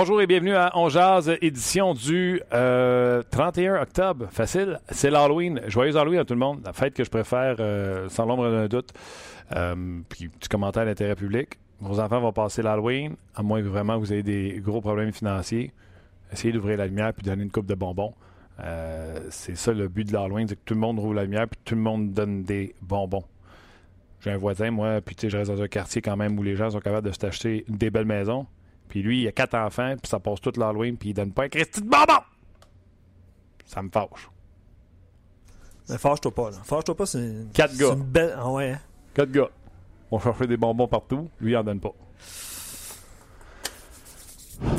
Bonjour et bienvenue à On Jazz, édition du euh, 31 octobre. Facile, c'est l'Halloween. Joyeux Halloween à tout le monde. La fête que je préfère, euh, sans l'ombre d'un doute. Euh, puis, petit commentaire d'intérêt public. Vos enfants vont passer l'Halloween, à moins que vraiment vous ayez des gros problèmes financiers. Essayez d'ouvrir la lumière puis donner une coupe de bonbons. Euh, c'est ça le but de l'Halloween, c'est que tout le monde rouvre la lumière puis tout le monde donne des bonbons. J'ai un voisin, moi, puis tu sais, je reste dans un quartier quand même où les gens sont capables de s'acheter des belles maisons. Puis lui, il a quatre enfants, puis ça passe toute l'Halloween, puis il donne pas un Christy de bonbon! Ça me fâche. Mais fâche-toi pas, là. Fâche-toi pas, c'est. Quatre gars. une belle. Ah ouais. hein? Quatre gars. On chercher des bonbons partout, lui, il en donne pas.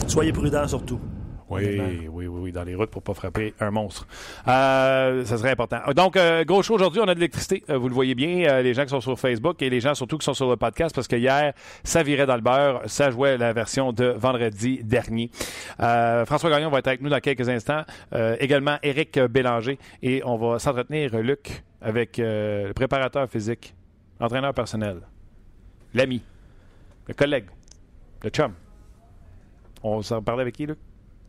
Soyez prudents surtout. Oui, oui, oui, oui, dans les routes pour pas frapper un monstre. Euh, ça serait important. Donc, euh, gros show aujourd'hui, on a de l'électricité. Euh, vous le voyez bien, euh, les gens qui sont sur Facebook et les gens surtout qui sont sur le podcast, parce que hier, ça virait dans le beurre. Ça jouait la version de vendredi dernier. Euh, François Gagnon va être avec nous dans quelques instants. Également, Éric Bélanger. Et on va s'entretenir, Luc, avec le préparateur physique, l'entraîneur personnel, l'ami, le collègue, le chum. On s'en parlait avec qui, Luc?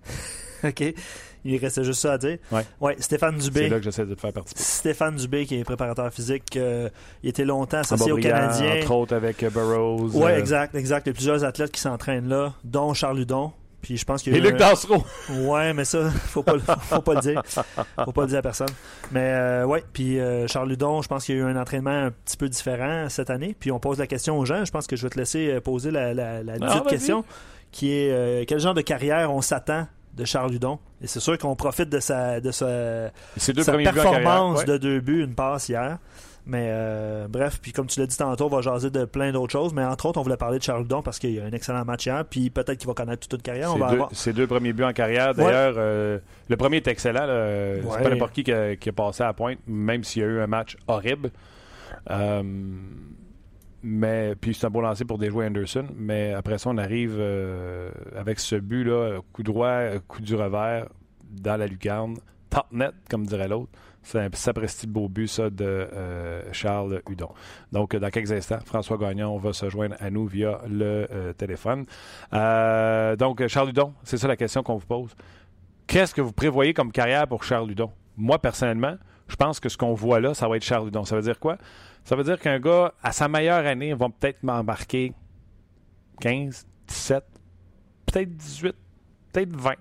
OK. Il restait juste ça à dire. Ouais. Ouais, Stéphane C'est Dubé. là que j'essaie de te faire participer. Stéphane Dubé, qui est préparateur physique, euh, il était longtemps associé aux Canadiens. Entre autres avec euh, Burroughs. Ouais, euh, exact, exact. Il y a plusieurs athlètes qui s'entraînent là, dont Charles Hudon. Puis je pense a Et Luc un- Dansereau. Ouais, mais ça, faut pas, le- faut pas le dire. Faut pas le dire à personne. Mais euh, ouais, puis euh, Charles Ludon, je pense qu'il y a eu un entraînement un petit peu différent cette année. Puis on pose la question aux gens. Je pense que je vais te laisser poser la, la, la Ah, question, qui est euh, quel genre de carrière on s'attend de Charles Ludon. Et c'est sûr qu'on profite de sa, de sa, deux performance de deux buts, une passe hier. Mais euh, bref, puis comme tu l'as dit tantôt, on va jaser de plein d'autres choses. Mais entre autres, on voulait parler de Charles Ludon parce qu'il a un excellent match hier. Puis peut-être qu'il va connaître toute une carrière. On va deux, avoir. ses deux premiers buts en carrière. D'ailleurs, euh, le premier est excellent. C'est pas n'importe qui qui a, qui a passé à la pointe, même s'il y a eu un match horrible. Euh, mais puis c'est un beau lancer pour déjouer Anderson. Mais après ça, on arrive euh, avec ce but-là, coup droit, coup du revers dans la lucarne. Top net, comme dirait l'autre. C'est un sapristi de beau but, ça, de euh, Charles Hudon. Donc, dans quelques instants, François Gagnon va se joindre à nous via le euh, téléphone. Donc, Charles Hudon, c'est ça la question qu'on vous pose. Qu'est-ce que vous prévoyez comme carrière pour Charles Hudon? Moi, personnellement, je pense que ce qu'on voit là, ça va être Charles Hudon. Ça veut dire quoi? Ça veut dire qu'un gars, à sa meilleure année, va peut-être m'embarquer 15, 17, peut-être 18, peut-être 20.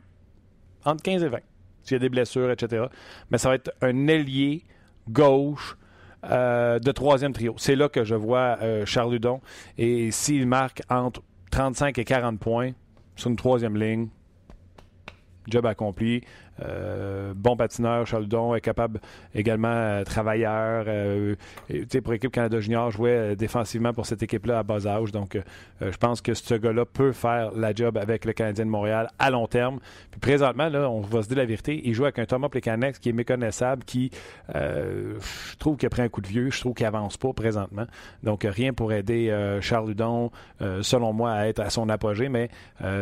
Entre 15 et 20. S'il y a des blessures, etc. Mais ça va être un ailier gauche euh, de troisième trio. C'est là que je vois euh, Charles Hudon. Et s'il marque entre 35 et 40 points sur une troisième ligne, job accompli. Euh, bon patineur, Charles Hudon est capable également euh, travailleur. euh, et, pour l'équipe Canada Junior, jouait défensivement pour cette équipe-là à bas âge. Donc, je pense que ce gars-là peut faire la job avec le Canadien de Montréal à long terme. Puis présentement, là, on va se dire la vérité, il joue avec un Thomas Plekanec qui est méconnaissable, qui, je trouve qu'il a pris un coup de vieux, je trouve qu'il avance pas présentement. Donc, rien pour aider Charles Hudon, euh, selon moi, à être à son apogée. Mais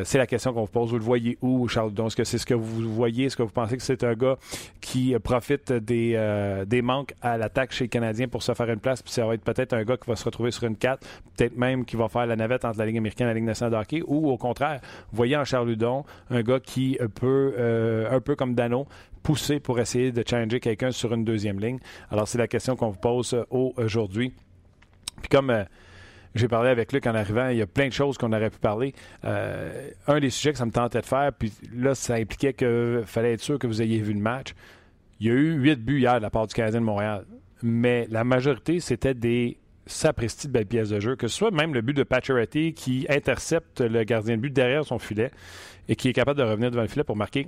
c'est la question qu'on vous pose. Vous le voyez où, Charles Hudon? Est-ce que c'est ce que vous voyez? Est-ce que vous pensez que c'est un gars qui profite des, euh, des manques à l'attaque chez les Canadiens pour se faire une place? Puis ça va être peut-être un gars qui va se retrouver sur une 4, peut-être même qui va faire la navette entre la Ligue américaine et la Ligue nationale de. Ou au contraire, vous voyez en Charles un gars qui peut, euh, un peu comme Dano, pousser pour essayer de challenger quelqu'un sur une deuxième ligne. Alors, c'est la question qu'on vous pose euh, aujourd'hui. Puis comme j'ai parlé avec Luc en arrivant, il y a plein de choses qu'on aurait pu parler. Euh, un des sujets que ça me tentait de faire, puis là, ça impliquait qu'il fallait être sûr que vous ayez vu le match. Il y a eu huit buts hier de la part du Canadien de Montréal, mais la majorité, c'était des sapristi de belles pièces de jeu, que ce soit même le but de Pacioretty qui intercepte le gardien de but derrière son filet et qui est capable de revenir devant le filet pour marquer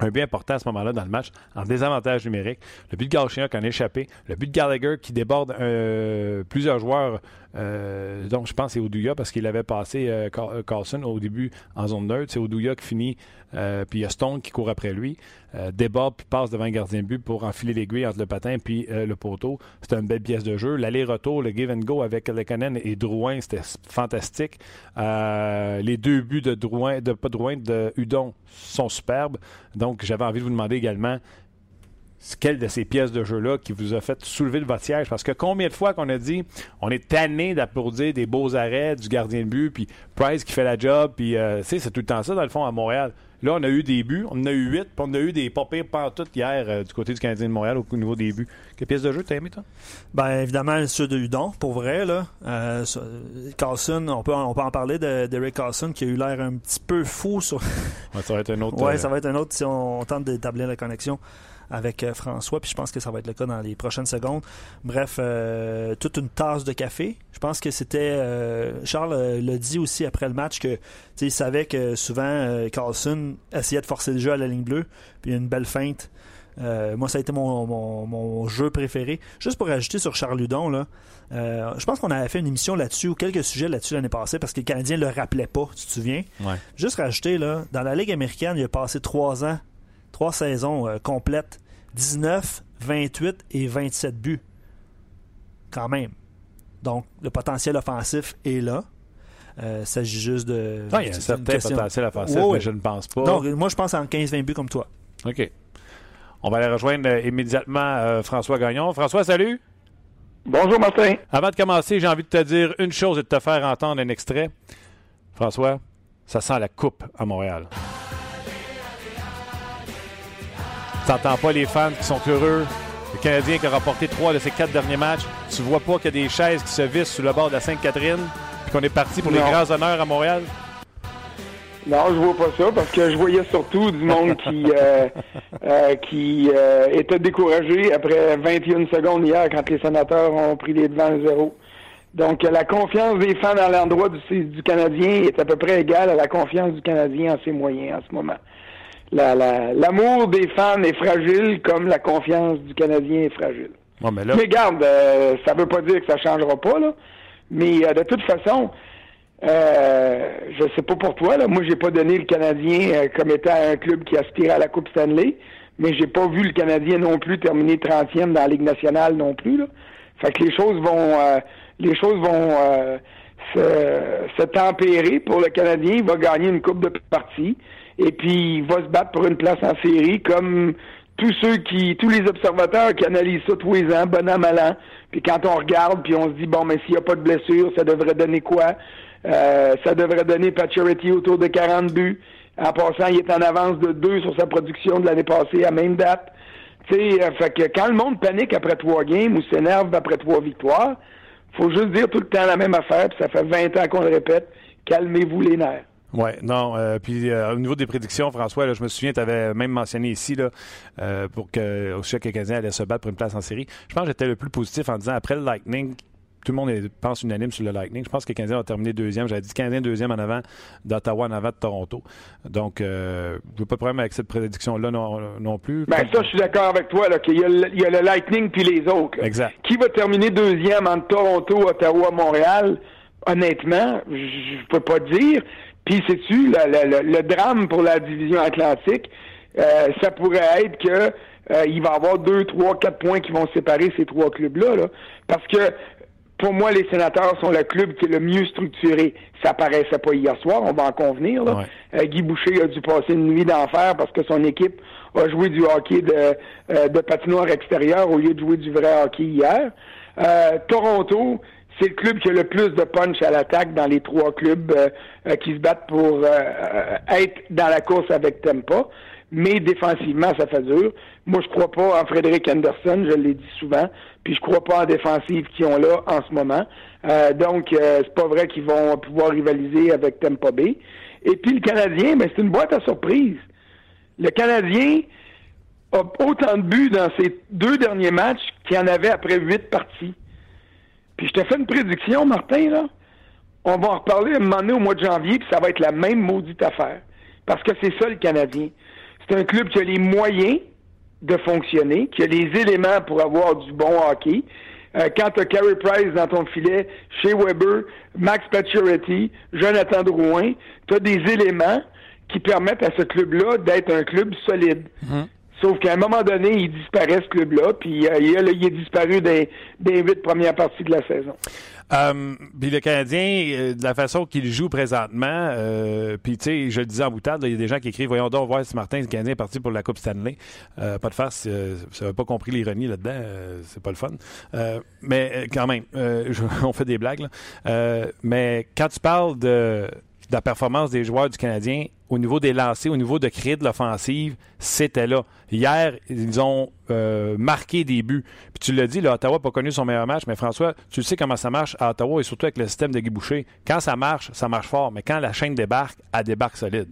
un but important à ce moment-là dans le match, en désavantage numérique. Le but de Galchenyuk en échappé. Le but de Gallagher qui déborde euh, plusieurs joueurs, euh, donc je pense c'est Oduya parce qu'il avait passé euh, Carlson au début en zone neutre. C'est Oduya qui finit, puis il y a Stone qui court après lui, déborde puis passe devant le gardien de but pour enfiler l'aiguille entre le patin puis le poteau. C'était une belle pièce de jeu. L'aller-retour, le give and go avec Lekanen et Drouin, c'était fantastique. les deux buts de Drouin, de pas Drouin, de Hudon sont superbes. Donc j'avais envie de vous demander également quelle de ces pièces de jeu-là qui vous a fait soulever de votre siège? Parce que combien de fois qu'on a dit on est tanné d'applaudir des beaux arrêts du gardien de but, puis Price qui fait la job, puis euh, c'est tout le temps ça, dans le fond, à Montréal. Là, on a eu des buts, on en a eu huit, puis on a eu des pas pires pantoutes hier euh, du côté du Canadien de Montréal au niveau des buts. Quelle pièce de jeu t'as aimé, toi? Ben évidemment, ceux de Hudon, pour vrai. Là. Euh, Carlson, on peut, on peut en parler d'Eric Carlson qui a eu l'air un petit peu fou sur. ça va être un autre. ouais, ça va être un autre si on tente d'établir la connexion avec euh, François, puis je pense que ça va être le cas dans les prochaines secondes. Bref, euh, toute une tasse de café. Je pense que c'était euh, Charles l'a dit aussi après le match que il savait que souvent Carlson essayait de forcer le jeu à la ligne bleue, puis une belle feinte. moi, ça a été mon, mon, jeu préféré. Juste pour ajouter sur Charles Ludon, là, je pense qu'on avait fait une émission là-dessus ou quelques sujets là-dessus l'année passée parce que les Canadiens ne le rappelaient pas, tu te souviens? Juste rajouter, là, dans la Ligue américaine, il a passé trois ans Trois saisons euh, complètes. 19, 28 et 27 buts. Quand même. Donc, le potentiel offensif est là. Euh, il s'agit juste de. il y a un certain potentiel offensif, mais je ne pense pas. Donc, moi, je pense en 15-20 buts comme toi. OK. On va aller rejoindre euh, immédiatement François Gagnon. François, salut. Bonjour, Martin. Avant de commencer, j'ai envie de te dire une chose et de te faire entendre un extrait. François, ça sent la coupe à Montréal. T'entends pas les fans qui sont heureux. Le Canadien qui a remporté trois de ses quatre derniers matchs. Tu vois pas qu'il y a des chaises qui se vissent sous le bord de la Sainte-Catherine et qu'on est parti pour les grands honneurs à Montréal? Non, je vois pas ça parce que je voyais surtout du monde qui euh, euh, qui euh, était découragé après 21 secondes hier quand les sénateurs ont pris les devants 0. Donc la confiance des fans à l'endroit du, du Canadien est à peu près égale à la confiance du Canadien en ses moyens en ce moment l'amour des fans est fragile comme la confiance du Canadien est fragile. mais, là... mais regarde, euh, ça veut pas dire que ça changera pas, là. Mais euh, de toute façon, euh, je sais pas pour toi, là. Moi, j'ai pas donné le Canadien euh, comme étant un club qui aspirait à la Coupe Stanley, mais j'ai pas vu le Canadien non plus terminer 30e dans la Ligue nationale non plus, là. Fait que les choses vont les choses vont se, se tempérer pour le Canadien. Il va gagner une coupe de partie et puis il va se battre pour une place en série comme tous ceux qui, tous les observateurs qui analysent ça tous les ans, bon an, mal an. Puis quand on regarde, puis on se dit, bon, mais s'il n'y a pas de blessure, ça devrait donner quoi? Euh, ça devrait donner Paturity autour de 40 buts. En passant, il est en avance de 2 sur sa production de l'année passée à même date. Tu sais, euh, fait que quand le monde panique après trois games ou s'énerve après trois victoires, faut juste dire tout le temps la même affaire, puis ça fait 20 ans qu'on le répète, calmez-vous les nerfs. Oui, non. Euh, puis euh, au niveau des prédictions, François, là, je me souviens, tu avais même mentionné ici là, euh, pour que au que Canadien allait se battre pour une place en série. Je pense que j'étais le plus positif en disant après le Lightning, tout le monde pense unanime sur le Lightning. Je pense que le Canadien a terminé deuxième. J'avais dit Canadien deuxième en avant d'Ottawa, en avant de Toronto. Donc, je n'ai pas de problème avec cette prédiction-là non, plus. Ben, ça, je suis d'accord avec toi, là, qu'il y, a le Lightning puis les autres. Exact. Qui va terminer deuxième entre Toronto, Ottawa, Montréal? Honnêtement, je ne peux pas dire. Puis, sais-tu, le, le, drame pour la division atlantique, euh, ça pourrait être que euh, il va y avoir deux, trois, quatre points qui vont séparer ces trois clubs-là. Là, parce que pour moi, les sénateurs sont le club qui est le mieux structuré. Ça paraissait pas hier soir, on va en convenir. Là. Euh, Guy Boucher a dû passer une nuit d'enfer parce que son équipe a joué du hockey de, de patinoire extérieur au lieu de jouer du vrai hockey hier. Toronto, c'est le club qui a le plus de punch à l'attaque dans les trois clubs euh, euh, qui se battent pour euh, être dans la course avec Tempa. Mais défensivement, ça fait dur. Moi, je crois pas en Frédéric Anderson, je l'ai dit souvent, puis je crois pas en défensive qu'ils ont là en ce moment. donc, c'est pas vrai qu'ils vont pouvoir rivaliser avec Tempa B. Et puis le Canadien, ben, c'est une boîte à surprise. Le Canadien a autant de buts dans ses deux derniers matchs qu'il en avait après huit parties. Puis je te fais une prédiction, Martin, là. On va en reparler un moment donné au mois de janvier, puis ça va être la même maudite affaire. Parce que c'est ça le Canadien. C'est un club qui a les moyens de fonctionner, qui a les éléments pour avoir du bon hockey. Euh, quand tu as Carey Price dans ton filet, chez Weber, Max Pacioretty, Jonathan Drouin, tu as des éléments qui permettent à ce club-là d'être un club solide. Mhm. Sauf qu'à un moment donné, il disparaît ce club-là, puis euh, il, est disparu des, des huit premières parties de la saison. Euh, puis le Canadien, euh, de la façon qu'il joue présentement, puis tu sais, je le disais en boutade, il y a des gens qui écrivent Voyons donc voir si Martin, le Canadien est parti pour la Coupe Stanley. pas de face, ça n'a pas compris l'ironie là-dedans, c'est pas le fun. mais quand même, on fait des blagues. mais quand tu parles de de la performance des joueurs du Canadien au niveau des lancers, au niveau de créer de l'offensive, c'était là. Hier, ils ont euh, marqué des buts. Puis tu l'as dit, Ottawa n'a pas connu son meilleur match, mais François, tu sais comment ça marche à Ottawa et surtout avec le système de Guy Boucher. Quand ça marche, ça marche fort, mais quand la chaîne débarque, elle débarque solide.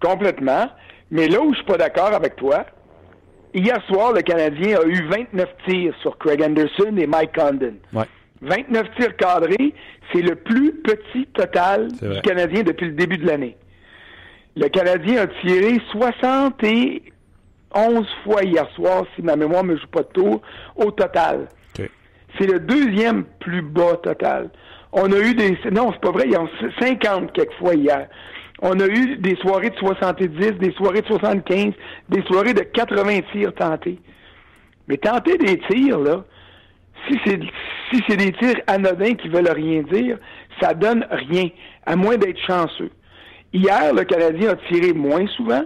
Complètement. Mais là où je suis pas d'accord avec toi, hier soir, le Canadien a eu 29 tirs sur Craig Anderson et Mike Condon. Ouais. 29 tirs cadrés, c'est le plus petit total du Canadien depuis le début de l'année. Le Canadien a tiré 71 fois hier soir, si ma mémoire ne me joue pas de tour, au total. C'est le deuxième plus bas total. On a eu des... Non, c'est pas vrai, il y a 50 quelques fois hier. On a eu des soirées de 70, des soirées de 75, des soirées de 80 tirs tentés. Mais tenter des tirs, là, si c'est si c'est des tirs anodins qui veulent rien dire, ça donne rien, à moins d'être chanceux. Hier, le Canadien a tiré moins souvent,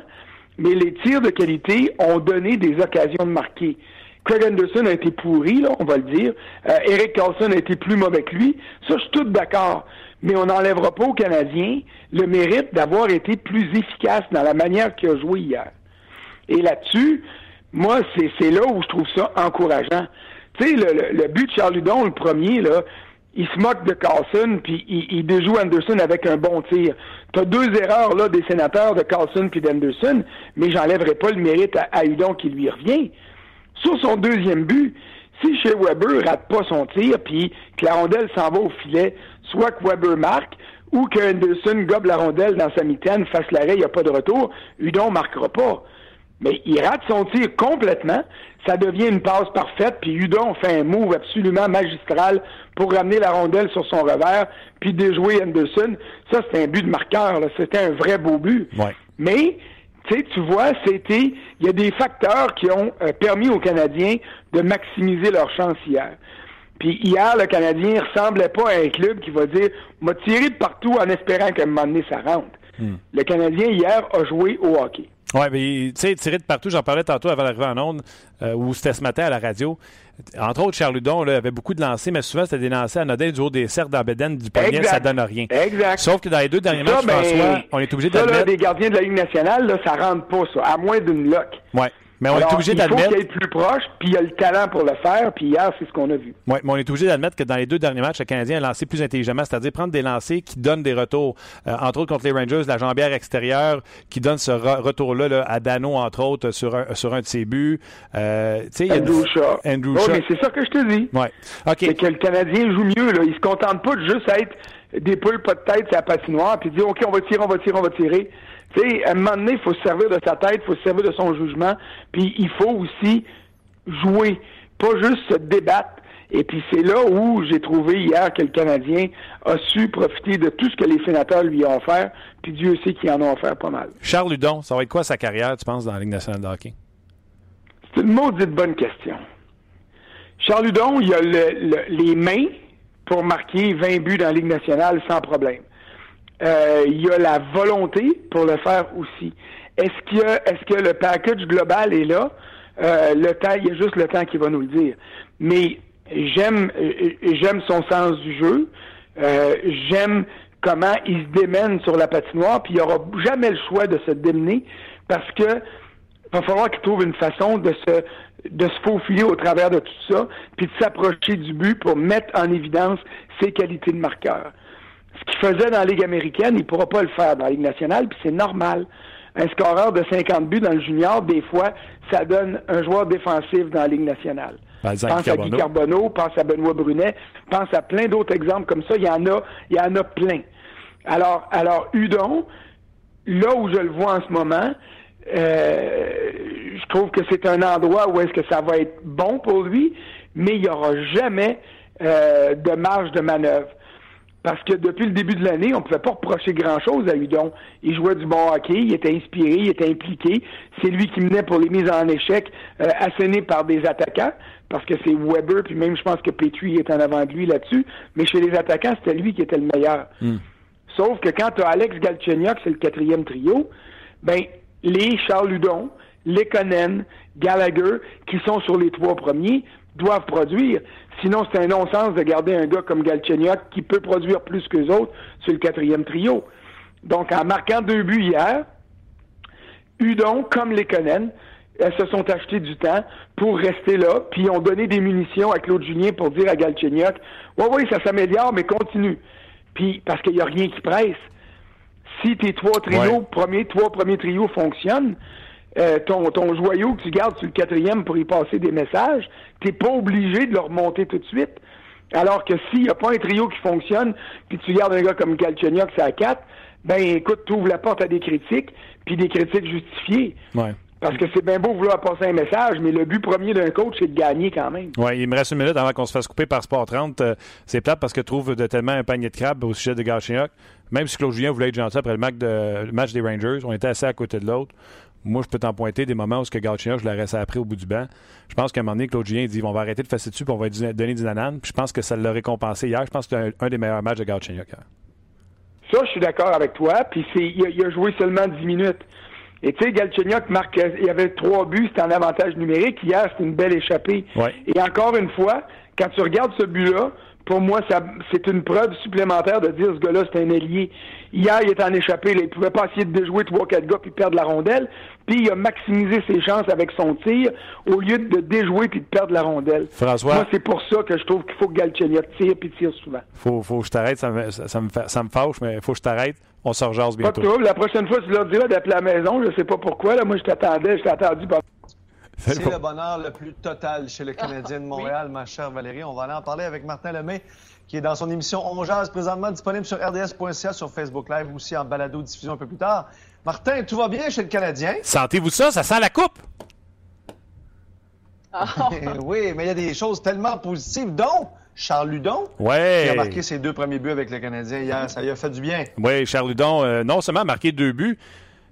mais les tirs de qualité ont donné des occasions de marquer. Craig Anderson a été pourri, là, on va le dire. Euh, Eric Carlson a été plus mauvais que lui. Ça, je suis tout d'accord. Mais on n'enlèvera pas aux Canadiens le mérite d'avoir été plus efficace dans la manière qu'il a joué hier. Et là-dessus, moi, c'est là où je trouve ça encourageant. Tu sais, le, but de Charles Ludon, le premier, là, il se moque de Carlson, puis il, déjoue Anderson avec un bon tir. Tu as deux erreurs là des sénateurs de Carlson puis d'Anderson, mais j'enlèverai pas le mérite à, Hudon qui lui revient. Sur son deuxième but, si chez Weber rate pas son tir, puis que la rondelle s'en va au filet, soit que Weber marque, ou que Anderson gobe la rondelle dans sa mitaine, fasse l'arrêt, il n'y a pas de retour, Hudon marquera pas. Mais il rate son tir complètement ça devient une passe parfaite, puis Hudon fait un move absolument magistral pour ramener la rondelle sur son revers, puis déjouer Anderson. Ça, c'est un but de marqueur, c'était un vrai beau but. Mais, tu sais, tu vois, c'était, il y a des facteurs qui ont euh, permis aux Canadiens de maximiser leur chance hier. Puis hier, le Canadien ressemblait pas à un club qui va dire, m'a tiré de partout en espérant qu'à un moment donné, ça rentre. Hmm. Le Canadien, hier, a joué au hockey. Oui, mais tu sais, tiré de partout, j'en parlais tantôt avant d'arriver en onde, euh, ou c'était ce matin à la radio. Entre autres, Charles Ludon là, avait beaucoup de lancers, mais souvent, c'était des lancers anodins du haut des cercles d'Ambeden, du poignet, ça donne rien. Exact. Sauf que dans les deux derniers matchs, ben, François, on est obligé d'admettre... des gardiens de la Ligue nationale, là, ça rentre pas, ça, à moins d'une lock. Ouais. Mais on est obligé d'admettre. Il faut qu'il plus proche, puis il a le talent pour le faire, puis hier, c'est ce qu'on a vu. Oui, mais on est obligé d'admettre que dans les deux derniers matchs, le Canadien a lancé plus intelligemment, c'est-à-dire prendre des lancers qui donnent des retours. Euh, entre autres contre les Rangers, la jambière extérieure qui donne ce retour-là à Dano, entre autres, sur un, sur un de ses buts. Euh, Andrew Shaw. Andrew mais c'est ça que je te dis. Ouais. OK. C'est que le Canadien joue mieux. Là. Il se contente pas de juste être des poules pas de tête sur la patinoire, puis dire OK, on va tirer, on va tirer, on va tirer. Tu sais, à un moment donné, il faut se servir de sa tête, il faut se servir de son jugement, puis il faut aussi jouer, pas juste se débattre. Et puis c'est là où j'ai trouvé hier que le Canadien a su profiter de tout ce que les sénateurs lui ont offert, puis Dieu sait qu'ils en ont offert pas mal. Charles Ludon, ça va être quoi sa carrière, tu penses, dans la Ligue nationale de hockey? C'est une maudite bonne question. Charles Ludon, il a les mains pour marquer 20 buts dans la Ligue nationale sans problème. Euh, il y a la volonté pour le faire aussi. Est-ce est-ce que le package global est là? Euh, le temps, il y a juste le temps qui va nous le dire. Mais j'aime euh, j'aime son sens du jeu. j'aime comment il se démène sur la patinoire, puis il aura jamais le choix de se démener parce que va falloir qu'il trouve une façon de se de se faufiler au travers de tout ça, puis de s'approcher du but pour mettre en évidence ses qualités de marqueur. Ce qu'il faisait dans la Ligue américaine, il ne pourra pas le faire dans la Ligue nationale, puis c'est normal. Un scoreur de 50 buts dans le junior, des fois, ça donne un joueur défensif dans la Ligue nationale. pense à Guy Carbonneau, pense à Benoît Brunet, pense à plein d'autres exemples comme ça. Il y en a, il y en a plein. Alors, alors, Udon, là où je le vois en ce moment, Euh, je trouve que c'est un endroit où est-ce que ça va être bon pour lui, mais il n'y aura jamais euh, de marge de manœuvre. Parce que depuis le début de l'année, on ne pouvait pas reprocher grand-chose à Udon. Il jouait du bon hockey, il était inspiré, il était impliqué. C'est lui qui menait pour les mises en échec, euh, asséné par des attaquants, parce que c'est Weber, puis même je pense que Petrie est en avant de lui là-dessus. Mais chez les attaquants, c'était lui qui était le meilleur. Hmm. Sauf que quand tu as Alex Galchenyuk, c'est le quatrième trio, ben les Charles Ludon, les Conan, Gallagher, qui sont sur les trois premiers, doivent produire. Sinon, c'est un non-sens de garder un gars comme Galchenyuk qui peut produire plus que les autres sur le quatrième trio. Donc, en marquant deux buts hier, Udon, comme les Conan, elles se sont achetés du temps pour rester là, puis ont donné des munitions à Claude Julien pour dire à Galchenyuk, oui, oui, ça s'améliore, mais continue. Puis, parce qu'il n'y a rien qui presse. Si tes trois trios, premiers, trois premiers trios fonctionnent, euh, ton, ton joyau que tu gardes sur le quatrième pour y passer des messages, t'es pas obligé de le remonter tout de suite. Alors que s'il n'y a pas un trio qui fonctionne, puis tu gardes un gars comme Galchenyuk, c'est à quatre, ben écoute, tu ouvres la porte à des critiques, puis des critiques justifiées. Ouais. Parce que c'est bien beau vouloir passer un message, mais le but premier d'un coach, c'est de gagner quand même. Oui, il me reste une minute avant qu'on se fasse couper par Sport 30. Euh, c'est plate parce que trouve de tellement un panier de crabe au sujet de Galchenyuk. Même si Claude Julien voulait être gentil après le match, de, le match des Rangers, on était assez à côté de l'autre. Moi, je peux t'en pointer des moments où ce que Galchenyuk, je l'aurais après au bout du banc. Je pense qu'à un moment donné, Claude Julien dit on va arrêter de fesser dessus puis on va lui donner du nanan. Puis je pense que ça l'a récompensé hier. Je pense que c'était un, un, des meilleurs matchs de Galchenyuk hier. Ça, je suis d'accord avec toi. Puis c'est, il, a, il a joué seulement 10 minutes. Et tu sais, Galchenyuk marque, il y avait trois buts, c'était en avantage numérique. Hier, c'était une belle échappée. Ouais. Et encore une fois, quand tu regardes ce but-là, pour moi, c'est une preuve supplémentaire de dire ce gars-là, c'est un ailier. Hier, il était en échappé, là, il pouvait pas essayer de déjouer trois, quatre gars puis perdre la rondelle. Puis il a maximisé ses chances avec son tir au lieu de déjouer puis de perdre la rondelle. François. Moi, c'est pour ça que je trouve qu'il faut que Galchenyuk tire puis tire souvent. Faut, faut que je t'arrête, ça me, ça, me, ça me fâche, mais faut que je t'arrête. On se rejase Pas de bientôt. trouble. La prochaine fois, tu leur diras d'appeler à la maison. Je sais pas pourquoi. Là, moi, je t'attendais. Je t'ai attendu. C'est le bonheur le plus total chez le Canadien de Montréal, ma chère Valérie. On va aller en parler avec Martin Lemay, qui est dans son émission On Jazz, présentement disponible sur RDS.ca, sur Facebook Live, aussi en balado-diffusion un peu plus tard. Martin, tout va bien chez le Canadien? Sentez-vous ça? Ça sent la coupe? oui, mais il y a des choses tellement positives, dont Charles Ludon, Ouais. qui a marqué ses deux premiers buts avec le Canadien hier. Ça lui a fait du bien. Oui, Charles Hudon, euh, non seulement a marqué deux buts,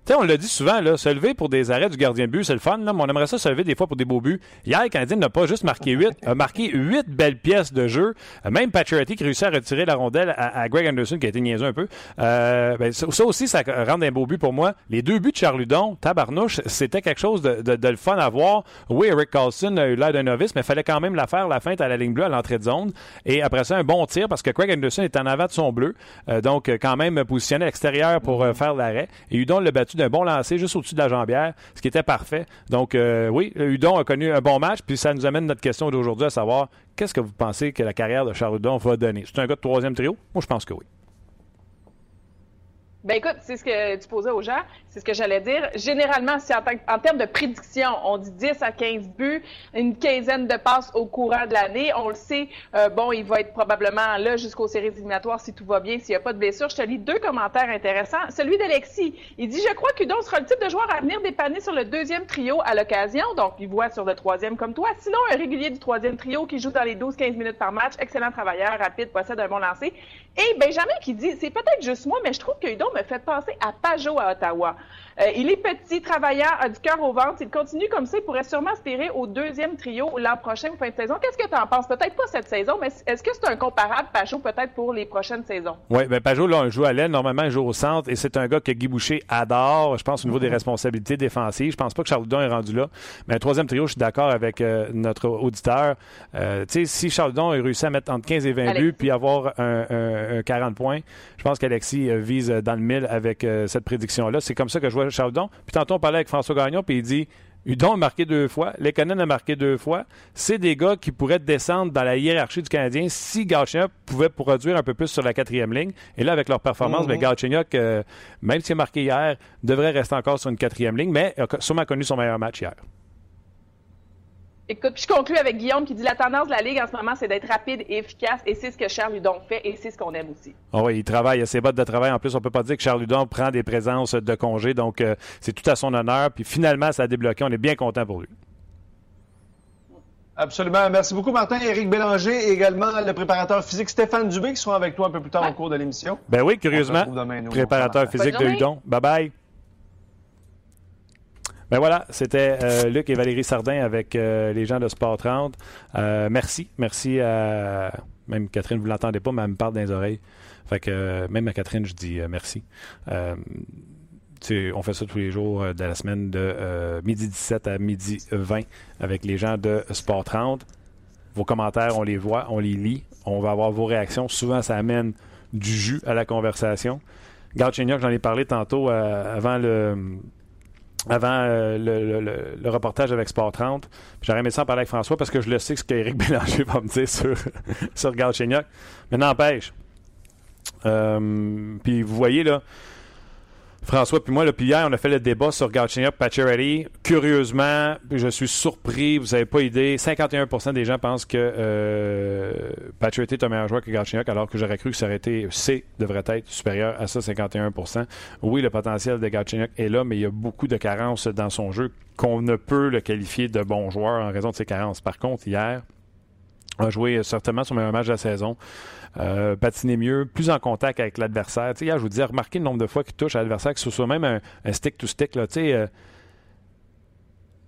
sais, on l'a dit souvent, là, se lever pour des arrêts du gardien de but, c'est le fun, mais on aimerait ça se lever des fois pour des beaux buts. Hier, le Canadien n'a pas juste marqué huit, a marqué huit belles pièces de jeu. Même Pacioretty qui réussit à retirer la rondelle à, Greg Anderson, qui a été niaiseux un peu. Euh, ben, ça, aussi, ça rend un beau but pour moi. Les deux buts de Charles Hudon, tabarnouche, c'était quelque chose de, le fun à voir. Oui, Eric Carlson a eu l'air d'un novice, mais il fallait quand même la faire, la feinte à la ligne bleue, à l'entrée de zone. Et après ça, un bon tir, parce que Craig Anderson est en avant de son bleu. Euh, donc, quand même positionné à l'extérieur pour euh, faire l'arrêt. Et Hudon l'a d'un bon lancer juste au-dessus de la jambière, ce qui était parfait. Donc, euh, oui, Hudon a connu un bon match, puis ça nous amène notre question d'aujourd'hui à savoir qu'est-ce que vous pensez que la carrière de Charles Hudon va donner? C'est un gars de troisième trio? Moi, je pense que oui. Ben écoute, c'est ce que tu posais aux gens, c'est ce que j'allais dire. Généralement, en termes de prédiction, on dit 10 à 15 buts, une quinzaine de passes au courant de l'année, on le sait, euh, bon, il va être probablement là jusqu'aux séries éliminatoires si tout va bien, s'il n'y a pas de blessure. Je te lis deux commentaires intéressants. Celui d'Alexis, il dit « Je crois qu'Udon sera le type de joueur à venir dépanner sur le deuxième trio à l'occasion, donc il voit sur le troisième comme toi. Sinon, un régulier du troisième trio qui joue dans les 12-15 minutes par match, excellent travailleur, rapide, possède un bon lancer. » Et Benjamin qui dit « C'est peut-être juste moi, mais je trouve que Udon me fait penser à Pajot à Ottawa. Euh, il est petit, travailleur, a du cœur au ventre. S'il continue comme ça, il pourrait sûrement aspirer au deuxième trio l'an prochain ou fin de saison. Qu'est-ce que tu en penses? Peut-être pas cette saison, mais est-ce que c'est un comparable Pajot peut-être pour les prochaines saisons? Oui, ben Pajot, là, on joue à l'aile. Normalement, il joue au centre et c'est un gars que Guy Boucher adore, je pense, au niveau des responsabilités défensives. Je pense pas que Charles Hudon est rendu là. Mais le troisième trio, je suis d'accord avec euh, notre auditeur. Euh, tu sais, si Charles Hudon a réussi à mettre entre 15 et 20 Alexis. buts puis avoir un, un- un 40 points, je pense qu'Alexis vise dans le mille avec cette prédiction-là. C'est comme ça que je vois Puis tantôt, on parlait avec François Gagnon, puis il dit Hudon a marqué deux fois, Lekonen a marqué deux fois. C'est des gars qui pourraient descendre dans la hiérarchie du Canadien si Galchenyuk pouvait produire un peu plus sur la quatrième ligne. Et là, avec leur performance, Galchenyuk, euh, même s'il a marqué hier, devrait rester encore sur une quatrième ligne, mais a sûrement connu son meilleur match hier. Écoute, puis je conclue avec Guillaume qui dit la tendance de la Ligue en ce moment, c'est d'être rapide et efficace, et c'est ce que Charles Ludon fait, et c'est ce qu'on aime aussi. Oh oui, il travaille, il a ses bottes de travail. En plus, on peut pas dire que Charles Ludon prend des présences de congé, donc euh, c'est tout à son honneur. Puis finalement, ça a débloqué. On est bien content pour lui. Absolument. Merci beaucoup, Martin. Éric Bélanger et également le préparateur physique Stéphane Dubé qui seront avec toi un peu plus tard au cours de l'émission. Ben oui, curieusement. Préparateur physique de Ludon. Bye bye. Ben voilà, c'était euh, Luc et Valérie Sardin avec euh, les gens de Sport 30. Euh, merci. Merci à. Même Catherine, vous ne l'entendez pas, mais elle me parle dans les oreilles. Fait que même à Catherine, je dis merci. on fait ça tous les jours de la semaine de midi 17 à midi 20 avec les gens de Sport 30. Vos commentaires, on les voit, on les lit. On va avoir vos réactions. Souvent, ça amène du jus à la conversation. Gauthier j'en ai parlé tantôt avant le avant euh, le, reportage avec Sport 30. J'aurais aimé ça en parler avec François parce que je le sais ce qu'Éric Bélanger va me dire sur, sur Galchenyuk. Mais n'empêche. Euh, puis vous voyez, là, François puis moi, puis hier, on a fait le débat sur Galchenyuk, Pacioretty. Curieusement, je suis surpris, vous n'avez pas idée, 51% des gens pensent que euh, est un meilleur joueur que Galchenyuk, alors que j'aurais cru que ça aurait été, C devrait être supérieur à ça, 51% Oui, le potentiel de Galchenyuk est là, mais il y a beaucoup de carences dans son jeu qu'on ne peut le qualifier de bon joueur en raison de ses carences. Par contre, hier, a joué certainement son meilleur match de la saison. Euh, patiner mieux, plus en contact avec l'adversaire. Je vous dis, remarquez le nombre de fois qu'il touche à l'adversaire, que ce soit même un, stick-to-stick. Euh,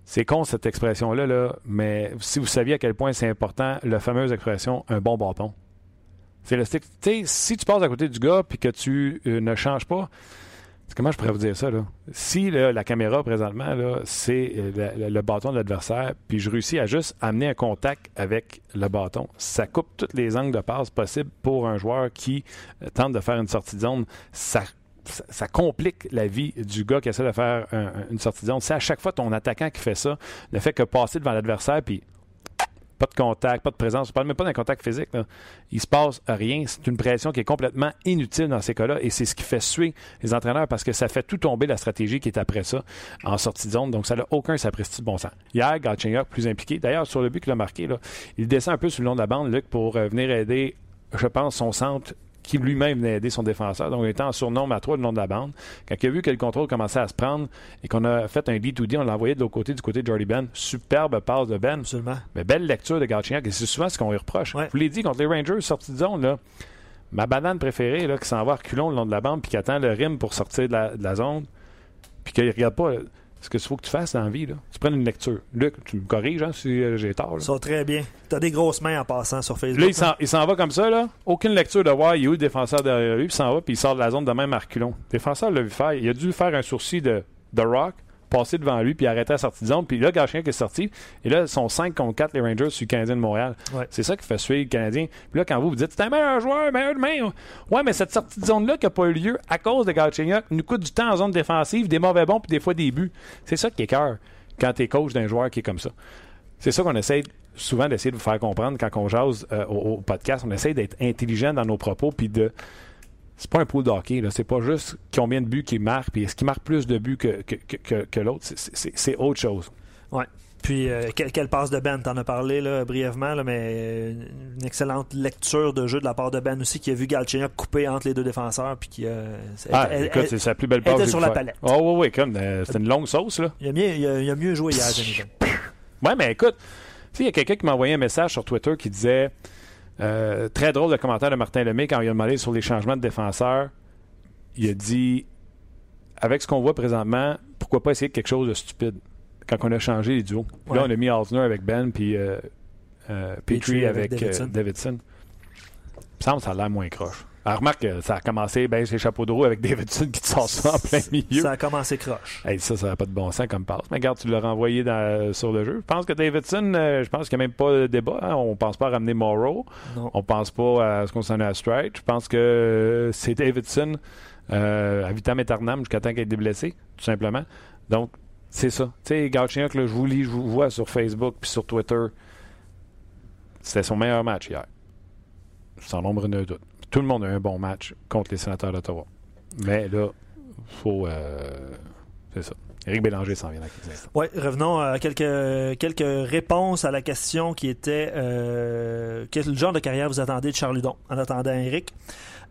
c'est con cette expression-là, là, mais si vous saviez à quel point c'est important, la fameuse expression un bon bâton. C'est le stick. si tu passes à côté du gars et que tu euh, ne changes pas, Comment je pourrais vous dire ça? Si la caméra présentement, c'est euh, le, bâton de l'adversaire, puis je réussis à juste amener un contact avec le bâton, ça coupe tous les angles de passe possibles pour un joueur qui euh, tente de faire une sortie de zone. Ça, ça, complique la vie du gars qui essaie de faire une sortie de zone. C'est à chaque fois ton attaquant qui fait ça, ne fait que passer devant l'adversaire, puis pas de contact, pas de présence. Je parle même pas d'un contact physique. Là. Il se passe rien. C'est une pression qui est complètement inutile dans ces cas-là. Et c'est ce qui fait suer les entraîneurs parce que ça fait tout tomber la stratégie qui est après ça en sortie de zone. Donc, ça n'a aucun sapristi de bon sens. Hier, Gatchinger plus impliqué. D'ailleurs, sur le but qu'il a marqué, il descend un peu sur le long de la bande, Luc, pour euh, venir aider, je pense, son centre qui lui-même venait aider son défenseur. Donc, il était en surnombre à trois le nom de la bande. Quand il a vu que le contrôle commençait à se prendre et qu'on a fait un D2D, on l'a envoyé de l'autre côté, du côté de Jordy Ben. Superbe passe de Ben. Absolument. Mais belle lecture de Galchenyuk. Et c'est souvent ce qu'on lui reproche. Je vous l'ai dit, contre les Rangers, sortie de zone, là, ma banane préférée, là, qui s'en va reculons le long de la bande puis qui attend le rim pour sortir de la, de la zone, puis qu'il regarde pas ce qu'il faut que tu fasses dans la vie, là, tu prennes une lecture. Luc, tu me corriges hein, si euh, j'ai tort. Ça va très bien. Tu as des grosses mains en passant sur Facebook. Là, il s'en va comme ça. là. Aucune lecture de voir il y a eu le défenseur derrière lui, puis il s'en va, puis il sort de la zone de même à Le défenseur l'a vu faire. Il a dû faire un sourcil de, de Rock passer devant lui puis arrêter à sortie de zone. Puis là, Gachien qui est sorti. Et là, ils sont 5 contre 4 les Rangers sur le Canadien de Montréal. C'est ça qui fait suivre le Canadien. Puis là, quand vous vous dites, c'est un meilleur joueur, meilleur de main. Ouais, mais cette sortie de zone-là qui n'a pas eu lieu à cause de Galchenyuk nous coûte du temps en zone défensive, des mauvais bons puis des fois des buts. C'est ça qui est cœur quand tu es coach d'un joueur qui est comme ça. C'est ça qu'on essaie souvent d'essayer de vous faire comprendre quand on jase euh, au, au, podcast. On essaie d'être intelligent dans nos propos puis de c'est pas un pool d'hockey. C'est pas juste combien de buts qu'il marque, puis est-ce qu'il marque plus de buts que, que, que, l'autre. C'est autre chose. Ouais. Puis, euh, quelle, passe de Ben? T'en as parlé là, brièvement, là, mais euh, une excellente lecture de jeu de la part de Ben aussi, qui a vu Galchenyuk couper entre les deux défenseurs. Puis qui, ah, écoute, c'est sa plus belle passe. était sur la palette. Oh, oui, oui, comme euh, c'était une longue sauce. Là. Il, a mieux, il, a, mieux joué hier, Ben. Ouais, mais écoute, il y a quelqu'un qui m'a envoyé un message sur Twitter qui disait euh, très drôle le commentaire de Martin Lemay quand il a demandé sur les changements de défenseurs. Il a dit avec ce qu'on voit présentement, pourquoi pas essayer quelque chose de stupide? Quand on a changé les duos. Là, on a mis Alzner avec Ben puis euh, euh, Petrie avec, Davidson. Davidson. Il me semble que ça a l'air moins croche. Alors, remarque, ça a commencé, ben, c'est chapeau de roue avec Davidson qui te sort ça en plein milieu. Ça a commencé croche. ça, ça n'a pas de bon sens comme passe. Mais regarde, tu l'as renvoyé sur le jeu. Je pense que Davidson, euh, je pense qu'il n'y a même pas de débat. Hein. On ne pense pas à ramener Morrow. On ne pense pas à ce qu'on s'en est à Strike. Je pense que euh, c'est Davidson euh, à vitam aeternam jusqu'à temps qu'il ait blessé, tout simplement. Donc, c'est ça. Tu sais, Gauthier, je vous lis, je vous vois sur Facebook puis sur Twitter. C'était son meilleur match hier. Sans nombre de doute tout le monde a un bon match contre les sénateurs d'Ottawa. Mais là, faut. Euh, c'est ça. Éric Bélanger s'en vient dans quelques instants. Oui, revenons à quelques, quelques réponses à la question qui était euh, quel genre de carrière vous attendez de Charles Ludon en attendant.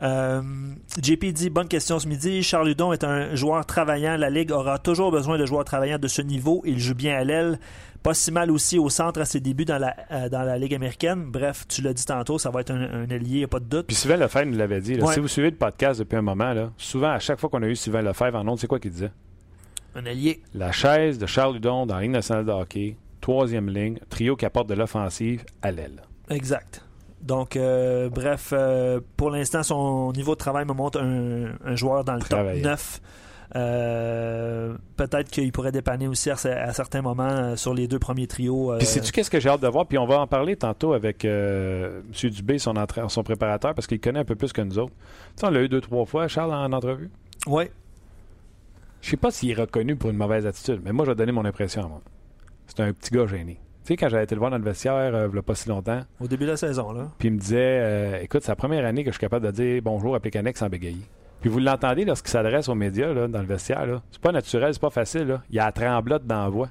Euh, JP dit bonne question ce midi. Charles Ludon est un joueur travaillant. La Ligue aura toujours besoin de joueurs travaillants de ce niveau. Il joue bien à l'aile. Pas si mal aussi au centre à ses débuts dans la, euh, dans la Ligue américaine. Bref, tu l'as dit tantôt, ça va être un, un allié, y a pas de doute. Puis Sylvain Lefebvre nous l'avait dit. là, Ouais. Si vous suivez le podcast depuis un moment, là, souvent, à chaque fois qu'on a eu Sylvain Lefebvre en ondes, c'est quoi qu'il disait? Un allié. La chaise de Charles Hudon dans la Ligue nationale de hockey, troisième ligne, trio qui apporte de l'offensive à l'aile. Exact. Donc, euh, bref, euh, pour l'instant, son niveau de travail me montre un, un joueur dans le top Travaillant. 9. Euh, Peut-être qu'il pourrait dépanner aussi à, à certains moments euh, sur les deux premiers trios. euh, Puis sais-tu qu'est-ce que j'ai hâte de voir? Puis on va en parler tantôt avec euh, M. Dubé, son, entra- son préparateur, parce qu'il connaît un peu plus que nous autres. Tu sais, on l'a eu deux, trois fois, Charles, en entrevue. Ouais. Je sais pas s'il est reconnu pour une mauvaise attitude, mais moi, je vais donner mon impression à moi. C'est un petit gars gêné. Tu sais, quand j'avais été le voir dans le vestiaire, il y a pas si longtemps, Au début de la saison, là. puis il me disait Écoute, c'est la première année que je suis capable de dire bonjour à Pécanex sans bégayer. Puis vous l'entendez lorsqu'il s'adresse aux médias là, dans le vestiaire. Là. C'est pas naturel, c'est pas facile. Là. Il y a la tremblote dans la voix.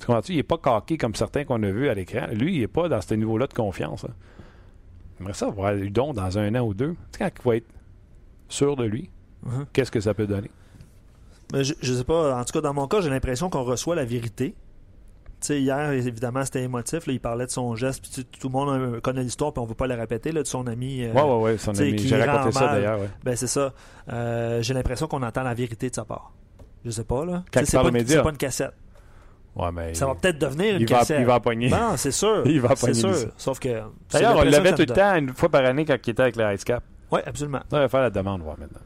Tu comprends-tu? Il est pas coqué comme certains qu'on a vus à l'écran. Lui, il est pas dans ce niveau-là de confiance. Là. J'aimerais ça voir Udon dans un an ou deux. Tu sais, quand il va être sûr de lui, Mhm. qu'est-ce que ça peut donner? Mais je, je sais pas, en tout cas, dans mon cas, j'ai l'impression qu'on reçoit la vérité. Sais, hier, évidemment, c'était émotif. là, il parlait de son geste. Puis tout le monde euh, connaît l'histoire, puis on ne veut pas la répéter, là, de son ami. euh, Ouais, ouais, son ami. J'ai raconté ça d'ailleurs. Ouais. Ben, c'est ça. Euh, j'ai l'impression qu'on entend la vérité de sa part. Je sais pas, là. C'est pas, c'est pas une cassette. Ouais, mais Ça va peut-être devenir une il, va, cassette. il va pogner. Non, c'est sûr. Il va C'est pogner sûr. lui. Sauf que. c'est D'ailleurs, on l'avait tout le temps, une fois par année, quand il était avec le Ice Cap. Oui, absolument. On va faire la demande, voir maintenant.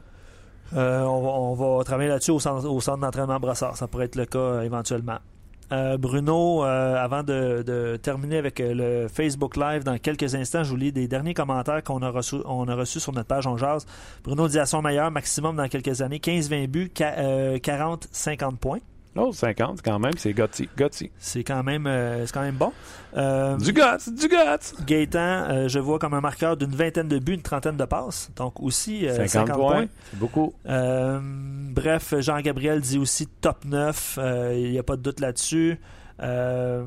Euh, on, va, on va travailler là-dessus au centre, au centre d'entraînement Brossard. Ça pourrait être le cas euh, éventuellement. Euh, Bruno, euh, avant de, terminer avec euh, le Facebook Live, dans quelques instants, je vous lis des derniers commentaires qu'on a reçus on a reçus sur notre page On Jase. Bruno dit à son meilleur maximum dans quelques années 15-20 buts, ca- euh, 40-50 points. L'autre 50, quand même, c'est Gotti. Gotti. C'est quand même, euh, c'est quand même bon. Euh, Du guts, du guts! Gaétan, euh, je vois comme un marqueur d'une vingtaine de buts, une trentaine de passes. Donc aussi euh, 50, 50, points. points. C'est beaucoup. Bref, Jean-Gabriel dit aussi top 9. euh, Il n'y a pas de doute là-dessus. Euh,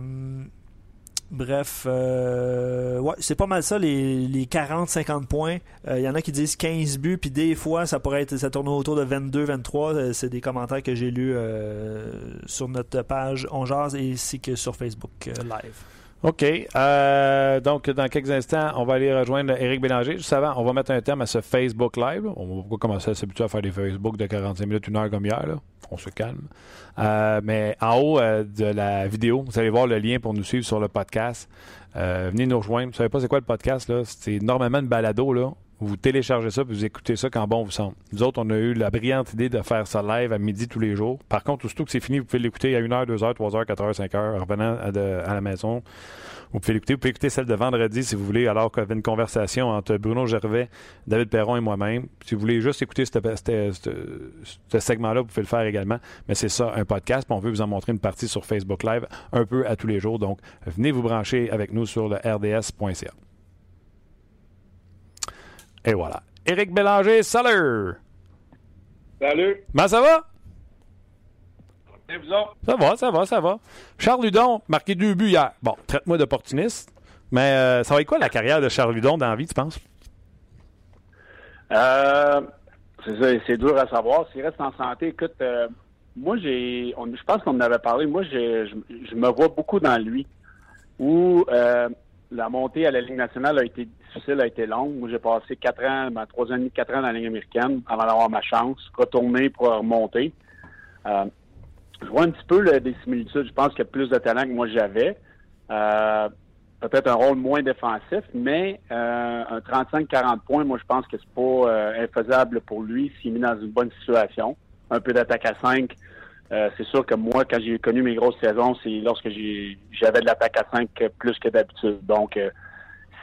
bref, euh, ouais, c'est pas mal ça, les, les 40-50 points. Euh, Il y en a qui disent 15 buts, puis des fois, ça pourrait être, ça tourne autour de 22-23. Euh, C'est des commentaires que j'ai lus euh, sur notre page On et ainsi que sur Facebook euh, Live. OK. Euh, donc, dans quelques instants, on va aller rejoindre Éric Bélanger. Juste avant, on va mettre un terme à ce Facebook Live. On va commencer à s'habituer à faire des Facebook de 45 minutes, une heure comme hier. Là. On se calme. Euh, mais en haut euh, de la vidéo, vous allez voir le lien pour nous suivre sur le podcast. Venez nous rejoindre. Vous savez pas c'est quoi le podcast? C'est normalement une balado. Là. Vous téléchargez ça puis vous écoutez ça quand bon vous semble. Nous autres, on a eu la brillante idée de faire ça live à midi tous les jours. Par contre, aussitôt que c'est fini, vous pouvez l'écouter à 1h, 2h, 3h, 4h, 5h, revenant à, la maison. Vous pouvez l'écouter. Vous pouvez écouter celle de vendredi si vous voulez, alors qu'il y avait une conversation entre Bruno Gervais, David Perron et moi-même. Si vous voulez juste écouter ce segment-là, vous pouvez le faire également. Mais c'est ça, un podcast. Puis on veut vous en montrer une partie sur Facebook Live un peu à tous les jours. Donc, venez vous brancher avec nous sur le rds.ca. Et voilà. Éric Bélanger, salut! Salut. Comment ça va? Et vous autres? Ça va, ça va, ça va. Charles Ludon, marqué deux buts hier. Bon, traite-moi d'opportuniste. Mais euh, ça va être quoi la carrière de Charles Ludon dans la vie, tu penses? Euh, c'est ça, c'est dur à savoir. S'il reste en santé, écoute, euh, moi, j'ai, je pense qu'on en avait parlé. Moi, je, je me vois beaucoup dans lui. Où euh, la montée à la Ligue nationale a été difficile, a été longue. Moi, j'ai passé quatre ans, ben, trois ans et demi, quatre ans dans la Ligue américaine avant d'avoir ma chance, retourner pour remonter. Euh, je vois un petit peu là, des similitudes. Je pense qu'il y a plus de talent que moi j'avais. Euh, peut-être un rôle moins défensif, mais euh, un 35-40 points, moi je pense que c'est pas infaisable pour lui s'il est mis dans une bonne situation. Un peu d'attaque à 5. Euh, c'est sûr que moi, quand j'ai connu mes grosses saisons, c'est lorsque j'avais de l'attaque à 5 plus que d'habitude. Donc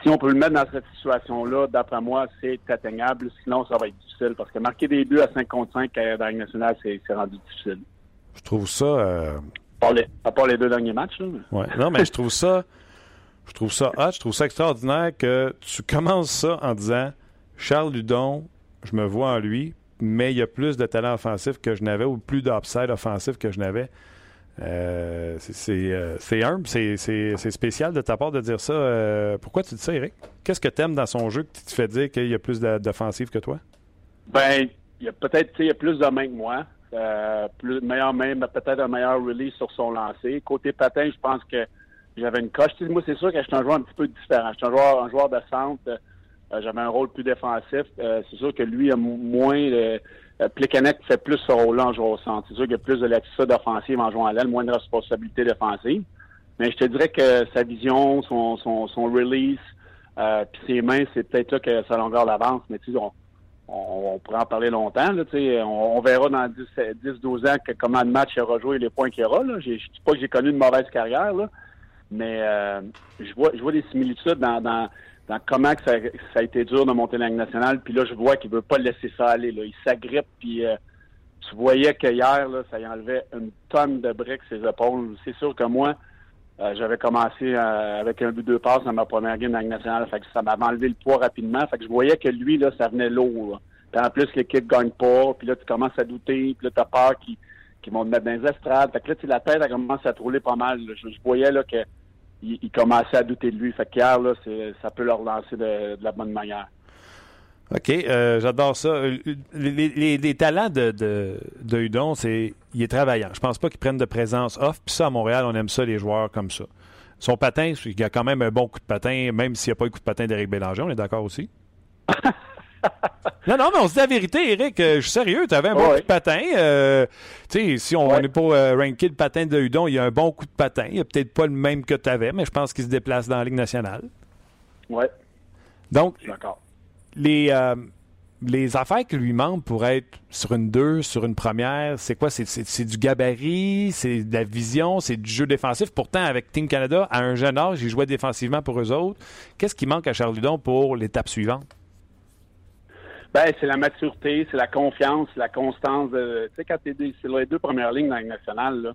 si on peut le mettre dans cette situation-là, d'après moi, c'est atteignable. Sinon, ça va être difficile parce que marquer des buts à 5 contre 5 à la Ligue nationale, c'est c'est rendu difficile. Je trouve ça. euh, À part les, à part les deux derniers matchs. Là. ouais. Non, mais je trouve ça. Je trouve ça hot, je trouve ça extraordinaire que tu commences ça en disant Charles Ludon, je me vois en lui, mais il y a plus de talent offensif que je n'avais ou plus d'upside offensif que je n'avais. Euh, c'est humble, c'est spécial de ta part de dire ça. pourquoi tu dis ça, Eric? Qu'est-ce que tu aimes dans son jeu qui te fait dire qu'il y a plus d'offensive que toi? Ben, il y a peut-être il y a plus de mains que moi. plus meilleur main, peut-être un meilleur release sur son lancer. Côté patin, je pense que j'avais une coche. moi, c'est sûr que je suis un joueur un petit peu différent. Je suis un joueur, un joueur de centre. Euh, j'avais un rôle plus défensif. Euh, c'est sûr que lui a moins. Euh, fait plus ce rôle-là en jouant au centre. C'est sûr qu'il y a plus de l'attitude offensive en jouant à l'aile, moins de responsabilité défensive. Mais je te dirais que sa vision, son, son, son release, euh, puis ses mains, c'est peut-être là que sa longueur d'avance. Mais tu sais, on, on, pourrait en parler longtemps. Là, on, on verra dans 10-12 ans que, comment le match aura joué et les points qu'il aura. Je ne dis pas que j'ai connu une mauvaise carrière, là, mais euh, je vois vois des similitudes dans, dans, comment que ça, a été dur de monter la nationale. Puis là, je vois qu'il veut pas laisser ça aller. Là. Il s'agrippe, puis euh, tu voyais qu'hier, ça y enlevait une tonne de briques ses épaules. C'est sûr que moi, euh, j'avais commencé avec un but de passe dans ma première game de la nationale. Fait que ça m'avait enlevé le poids rapidement. Fait que je voyais que lui, là, ça venait lourd. Puis en plus, l'équipe gagne pas. Puis là, tu commences à douter. Puis là, tu as peur qu'ils vont te mettre dans les estrades. Fait que là, la tête, elle commence à rouler pas mal. Je, je voyais là que il commençait à douter de lui. Fait qu'hier, là, ça peut le relancer de, la bonne manière. OK, euh, j'adore ça. Euh, les, talents de, de, Hudon, c'est il est travaillant. Je pense pas qu'il prenne de présence off. Puis ça, à Montréal, on aime ça, les joueurs comme ça. Son patin, il a quand même un bon coup de patin, même s'il n'y a pas eu coup de patin d'Éric Bélanger. On est d'accord aussi? non, non, mais on se dit la vérité, Eric. Euh, je suis sérieux. Tu avais un bon coup de patin. Euh, tu sais, si on n'est pas euh, ranké le patin de Hudon, il y a un bon coup de patin. Il a peut-être pas le même que tu avais, mais je pense qu'il se déplace dans la Ligue nationale. Oui. Donc, les, les affaires qui lui manquent pour être sur une 2, sur une première, c'est quoi? C'est du gabarit, c'est de la vision, c'est du jeu défensif. Pourtant, avec Team Canada, à un jeune âge, il jouait défensivement pour eux autres. Qu'est-ce qui manque à Charles Hudon pour l'étape suivante? Ben, c'est la maturité, c'est la confiance, la constance. tu sais, quand tu es c'est les deux premières lignes dans la nationale, là,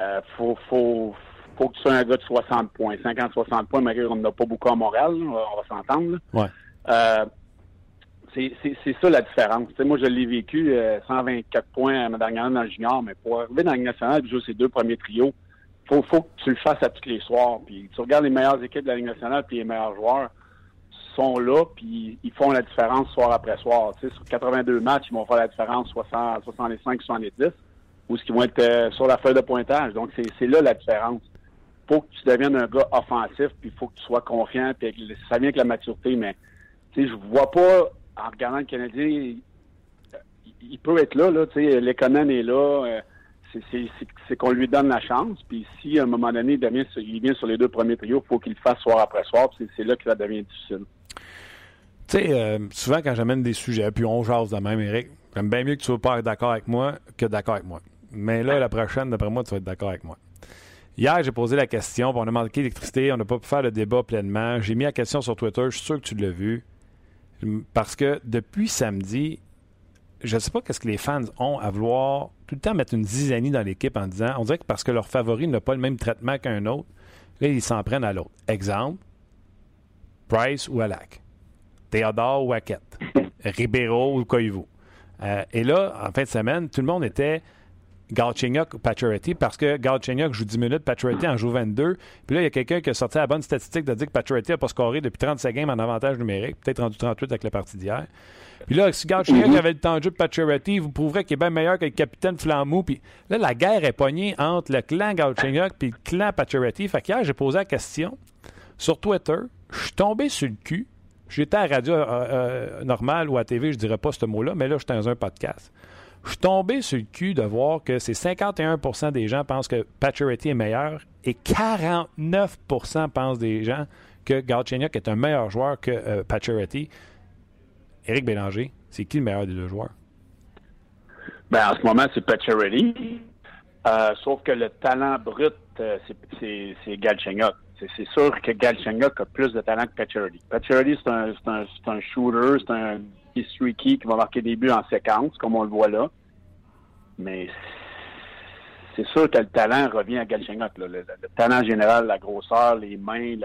euh, faut, faut, faut que tu sois un gars de 60 points. 50-60 points, mais on n'a pas beaucoup à Montréal, on va, s'entendre. Ouais. Euh, c'est ça la différence. moi, je l'ai vécu 124 euh, points à ma dernière année dans le junior, mais pour arriver dans la Ligue nationale et jouer ces deux premiers trios, faut, faut que tu le fasses à tous les soirs. Puis tu regardes les meilleures équipes de la Ligue nationale puis les meilleurs joueurs sont là, puis ils font la différence soir après soir. Sur 82 matchs, ils vont faire la différence 60, 65, 70, ou ce qui vont être euh, sur la feuille de pointage. Donc, c'est là la différence. faut que tu deviennes un gars offensif, puis il faut que tu sois confiant, puis ça vient avec la maturité, mais je vois pas, en regardant le Canadien, il peut être là, là, tu sais, l'économie est là, euh, c'est qu'on lui donne la chance. Puis si à un moment donné, il, il vient sur les deux premiers trios, il faut qu'il le fasse soir après soir. C'est là que ça devient difficile. Tu sais, euh, souvent quand j'amène des sujets, puis on jase de même, Eric, j'aime bien mieux que tu sois pas d'accord avec moi que d'accord avec moi. Mais là, la prochaine, d'après moi, tu vas être d'accord avec moi. Hier, j'ai posé la question, on a manqué d'électricité, on n'a pas pu faire le débat pleinement. J'ai mis la question sur Twitter, je suis sûr que tu l'as vu. Parce que depuis samedi, je ne sais pas qu'est-ce que les fans ont à vouloir tout le temps mettre une zizanie dans l'équipe en disant on dirait que parce que leur favori n'a pas le même traitement qu'un autre, là, ils s'en prennent à l'autre. Exemple, Price ou Alak. Théodore ou Hackett. Ribeiro ou Koivu. Euh, et là, en fin de semaine, tout le monde était Galchenyuk ou Pacioretty parce que Galchenyuk joue 10 minutes, Pacioretty en joue 22. Puis là, il y a quelqu'un qui a sorti la bonne statistique de dire que Pacioretty n'a pas scoré depuis 35 games en avantage numérique, peut-être rendu 38 avec la partie d'hier. Puis là, si Galchenyuk mhm. avait le temps de jeu de Pacioretty, vous prouverez qu'il est bien meilleur que le capitaine Flamou. Puis là, la guerre est poignée entre le clan Galchenyuk et le clan Pacioretty. Fait qu'hier, j'ai posé la question sur Twitter. Je suis tombé sur le cul. J'étais à la radio euh, euh, normale ou à TV, je dirais pas ce mot-là, mais là, j'étais dans un podcast. Je suis tombé sur le cul de voir que c'est 51% des gens pensent que Pacioretty est meilleur et 49% pensent des gens que Galchenyuk est un meilleur joueur que euh, Pacioretty. Éric Bélanger, c'est qui le meilleur des deux joueurs? Ben, en ce moment, c'est Pacioretty. Euh, sauf que le talent brut, euh, c'est Galchenyuk. C'est sûr que Galchenyuk a plus de talent que Pacioretty. Pacioretty, c'est un, un, un, shooter, c'est un streaky qui va marquer des buts en séquence, comme on le voit là. Mais c'est sûr que le talent revient à Galchenyuk. Le, le, talent général, la grosseur, les mains,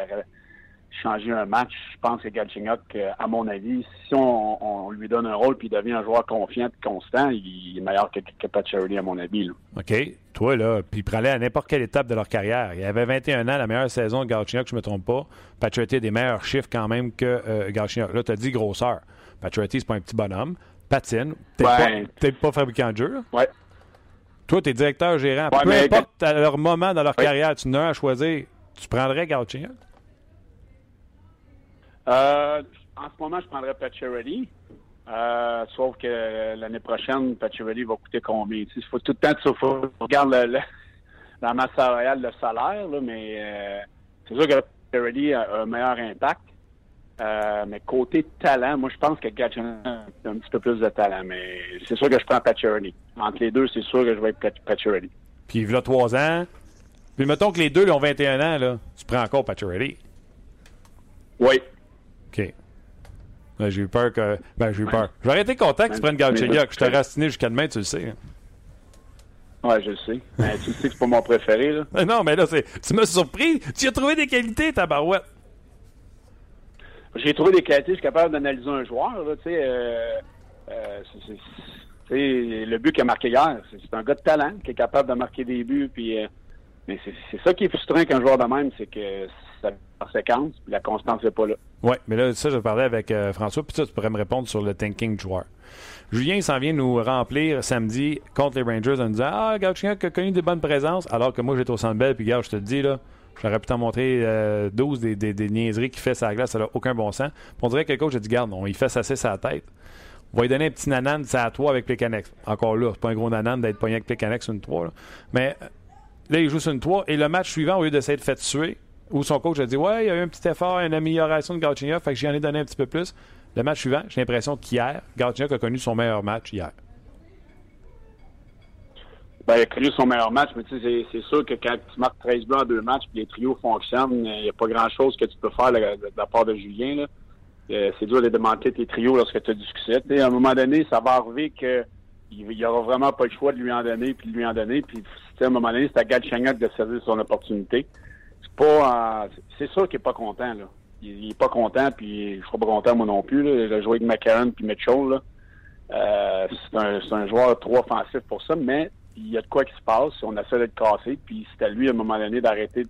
changer un match. Je pense que Galchenyuk, euh, à mon avis, si on, lui donne un rôle puis il devient un joueur confiant et constant, il est meilleur que, que à mon avis. OK. Toi, là, puis prends-le à n'importe quelle étape de leur carrière. Il avait 21 ans, la meilleure saison de Galchenyuk, je ne me trompe pas. Pacioretty a des meilleurs chiffres quand même que euh, Là, tu as dit grosseur. Pacioretty, c'est pas un petit bonhomme. Patine. T'es pas, pas fabricant de jeu. Ouais. Toi, tu es directeur gérant. Peu importe à leur moment dans leur carrière, tu n'as à choisir. Tu prendrais Galchenyuk? Euh, en ce moment, je prendrais Pacioretty. Euh, sauf que l'année prochaine, Pacioretty va coûter combien? Il faut tout le temps tu faut, regarder le, la masse salariale, le salaire, là, mais euh, c'est sûr que Pacioretty a un meilleur impact. Euh, mais côté talent, moi, je pense que Gatchin a un petit peu plus de talent. Mais c'est sûr que je prends Pacioretty. Entre les deux, c'est sûr que je vais être Pacioretty. Puis, il a trois ans. Puis, mettons que les deux ont 21 ans, là, tu prends encore Pacioretty. Oui. OK. j'ai eu peur que. Ben, j'ai eu peur. J'aurais été content que tu prennes Galchenyuk. Je t'ai rastiné jusqu'à demain, tu le sais. Hein. Ouais, je le sais. Mais tu sais que c'est pas mon préféré, là. non, mais là, c'est... tu m'as surpris. Tu as trouvé des qualités, ta barouette. J'ai trouvé des qualités, je suis capable d'analyser un joueur, là, tu sais. Euh, euh, c'est, le but qu'il a marqué hier, c'est, un gars de talent qui est capable de marquer des buts, puis. Euh, mais c'est, ça qui est frustrant qu'un joueur de même, c'est que ça séquence, puis la constance n'est pas là. Oui, mais là, ça, je parlais avec euh, François, puis ça, tu pourrais me répondre sur le thinking joueur. Julien s'en vient nous remplir samedi contre les Rangers en nous disant Ah, Gauthier a connu des bonnes présences, alors que moi, j'étais au centre belle, puis gars, je te le dis, là, j'aurais pu t'en montrer 12 euh, des, des, niaiseries qu'il fait sa glace, ça n'a aucun bon sens. on dirait que le coach a dit Garde, on, il fait ça sa tête. On va lui donner un petit nanan, c'est à toi avec Plekanex. Encore là, c'est pas un gros nanan d'être pogné avec Plekanex une 3. Là. Mais là, il joue sur une 3 et le match suivant, au lieu d'essayer de faire tuer, où son coach a dit Ouais, il y a eu un petit effort, une amélioration de Gauthier, fait que j'en ai donné un petit peu plus. Le match suivant, j'ai l'impression qu'hier, Gauthier a connu son meilleur match hier. Ben, il a connu son meilleur match, mais tu sais, c'est sûr que quand tu marques 13 buts en deux matchs et les trios fonctionnent, il n'y a pas grand-chose que tu peux faire de, la part de Julien. Euh, c'est dur de démanteler tes trios lorsque tu as du succès. à un moment donné, ça va arriver que il n'y aura vraiment pas le choix de lui en donner puis de lui en donner. Puis à un moment donné, c'est à Gatchenok de saisir son opportunité pas. c'est sûr qu'il est pas content, là. Il, est pas content, puis je serai pas content moi non plus. Là. Il a joué avec McCarron puis Mitchell. Euh, c'est un, joueur trop offensif pour ça, mais il y a de quoi qui se passe. On essaie d'être cassé, puis c'est à lui à un moment donné d'arrêter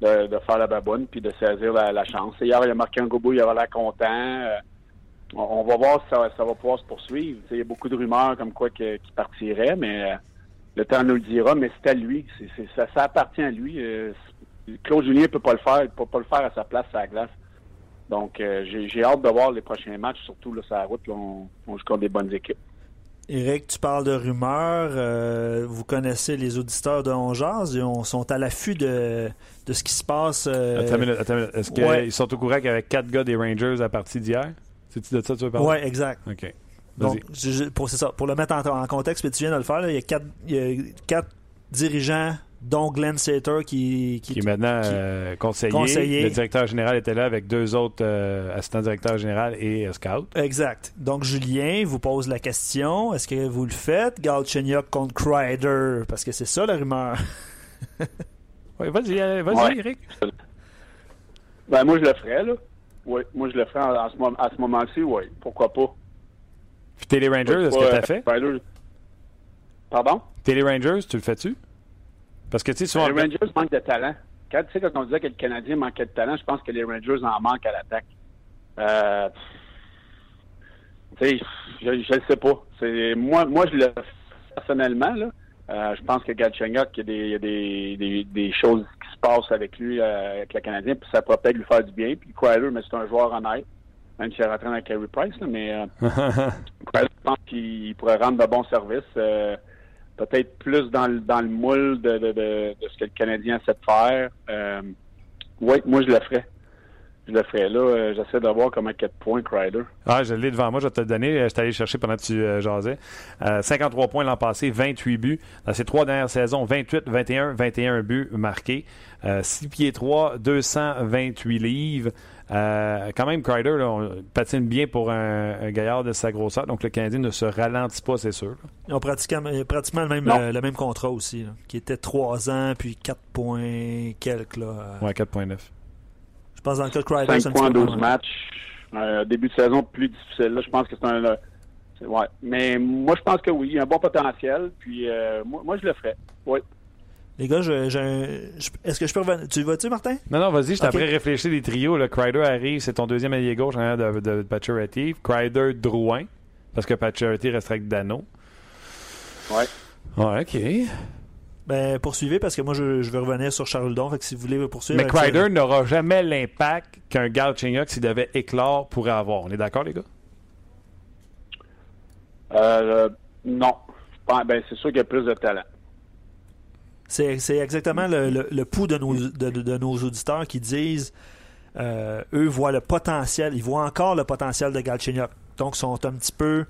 de, de, faire la baboune puis de saisir la, chance. Hier, il a marqué un gobo, il avait l'air content. Euh, on, va voir si ça, va pouvoir se poursuivre. il y a beaucoup de rumeurs comme quoi qu'il partirait, mais euh, le temps nous le dira. Mais c'est à lui. C'est, ça, ça, appartient à lui. Claude Julien ne peut pas le faire, il peut pas le faire à sa place à la glace. Donc, euh, j'ai hâte de voir les prochains matchs, surtout là, sur la route. on, joue contre des bonnes équipes. Eric, tu parles de rumeurs. Euh, vous connaissez les auditeurs de Ongeaz. Ils sont à l'affût de, ce qui se passe. Euh, attends une minute, attends Est-ce qu'ils sont au courant qu'il y avait quatre gars des Rangers à partir d'hier? C'est-tu de ça que tu veux parler? Oui, exact. OK. Donc, pour, ça, pour le mettre en, contexte, tu viens de le faire, il, y a quatre, il y a quatre dirigeants dont Glenn Sater qui, qui, est maintenant euh, conseiller. Le directeur général était là avec deux autres euh, assistants directeurs généraux et euh, scout. Exact. Donc Julien vous pose la question est-ce que vous le faites Galchenyuk contre Kreider? Parce que c'est ça la rumeur. oui, vas-y, vas-y, Eric. Ben, moi, je le ferais, là. Oui, moi, je le ferais à ce, moment-ci, oui. Pourquoi pas? Puis Télé Rangers, est-ce que tu as fait? Pardon? Télé Rangers, tu le fais-tu? Parce que, tu sais. Les Rangers manquent de talent. Quand, tu sais, quand on disait que le Canadien manquait de talent, je pense que les Rangers en manquent à l'attaque. Euh, tu sais, je ne sais pas. C'est, moi, moi, je le personnellement, là. Euh, je pense que Galchenyuk, il y a, des, des, des, choses qui se passent avec lui, euh, avec le Canadien, puis ça pourrait peut-être lui faire du bien. Puis Crowder, mais c'est un joueur honnête, même s'il est rentré avec Carey Price, là, mais euh, je pense qu'il pourrait rendre de bons services. Peut-être plus dans le, dans le moule de, de, ce que le Canadien de faire. Euh, oui, moi, je le ferais. Je le ferais. Là, euh, j'essaie de voir comment 4 points, Crider. Ah, je l'ai devant moi, je vais te le donner. Je suis allé chercher pendant que tu euh, jasais. 53 points l'an passé, 28 buts. Dans ces trois dernières saisons, 28, 21, 21 buts marqués. 6 pieds 3, 228 livres. Euh, quand même, Crider patine bien pour un, gaillard de sa grosseur, donc le Canadien ne se ralentit pas, c'est sûr. Ils ont pratiquement, pratiquement le, même, euh, le même contrat aussi, qui était 3 ans, puis 4 points quelques. Là, ouais, 4,9. Je pense dans le cas de Crider, 5 points, 12 matchs. Euh, début de saison plus difficile. Là, je pense que c'est un. ouais. Mais moi, je pense que oui, il y a un bon potentiel. Puis euh, moi, moi, je le ferais. Oui. Les gars, je, je, est-ce que je peux revenir? Tu vas-tu, Martin? Non, non, vas-y, je t'ai Ok. après réfléchir des trios. Là. Crider arrive, c'est ton deuxième allié gauche en de, de, de Pacioretty. Crider, Drouin, parce que Pacioretty resterait avec Dano. Ouais. Ouais, OK. Ben, poursuivez parce que moi, je, je veux revenir sur Charles. Fait que si vous voulez poursuivre. Mais avec- Crider n'aura jamais l'impact qu'un Galchenyuk, s'il devait éclore, pourrait avoir. On est d'accord, les gars? Euh, non. Pense- Ben, c'est sûr qu'il y a plus de talent. C'est, exactement le, le, le pouls de nos, de, de- de nos auditeurs qui disent euh, eux voient le potentiel, ils voient encore le potentiel de Galchenyuk. Donc, ils sont un petit peu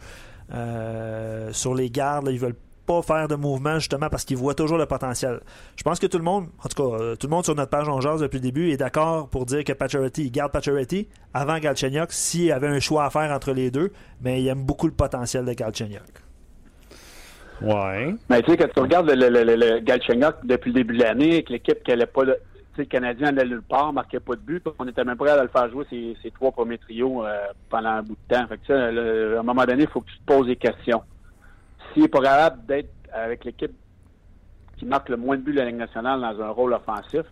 euh, sur les gardes. là, ils veulent pas faire de mouvement justement parce qu'ils voient toujours le potentiel. Je pense que tout le monde, en tout cas, euh, tout le monde sur notre page On Jase depuis le début est d'accord pour dire que Pacioretty, il garde Pacioretty avant Galchenyuk s'il y avait un choix à faire entre les deux, mais il aime beaucoup le potentiel de Galchenyuk. Ouais. Mais tu sais, quand tu regardes le, le, le, Galchenyuk depuis le début de l'année, avec l'équipe qui n'allait pas. le- Tu sais, le Canadien allait nulle part, marquait pas de but, puis on était même prêt à le faire jouer ses, ses trois premiers trios euh, pendant un bout de temps. Fait que ça, le- à un moment donné, il faut que tu te poses des questions. S'il n'est pas capable d'être avec l'équipe qui marque le moins de buts de la Ligue nationale dans un rôle offensif,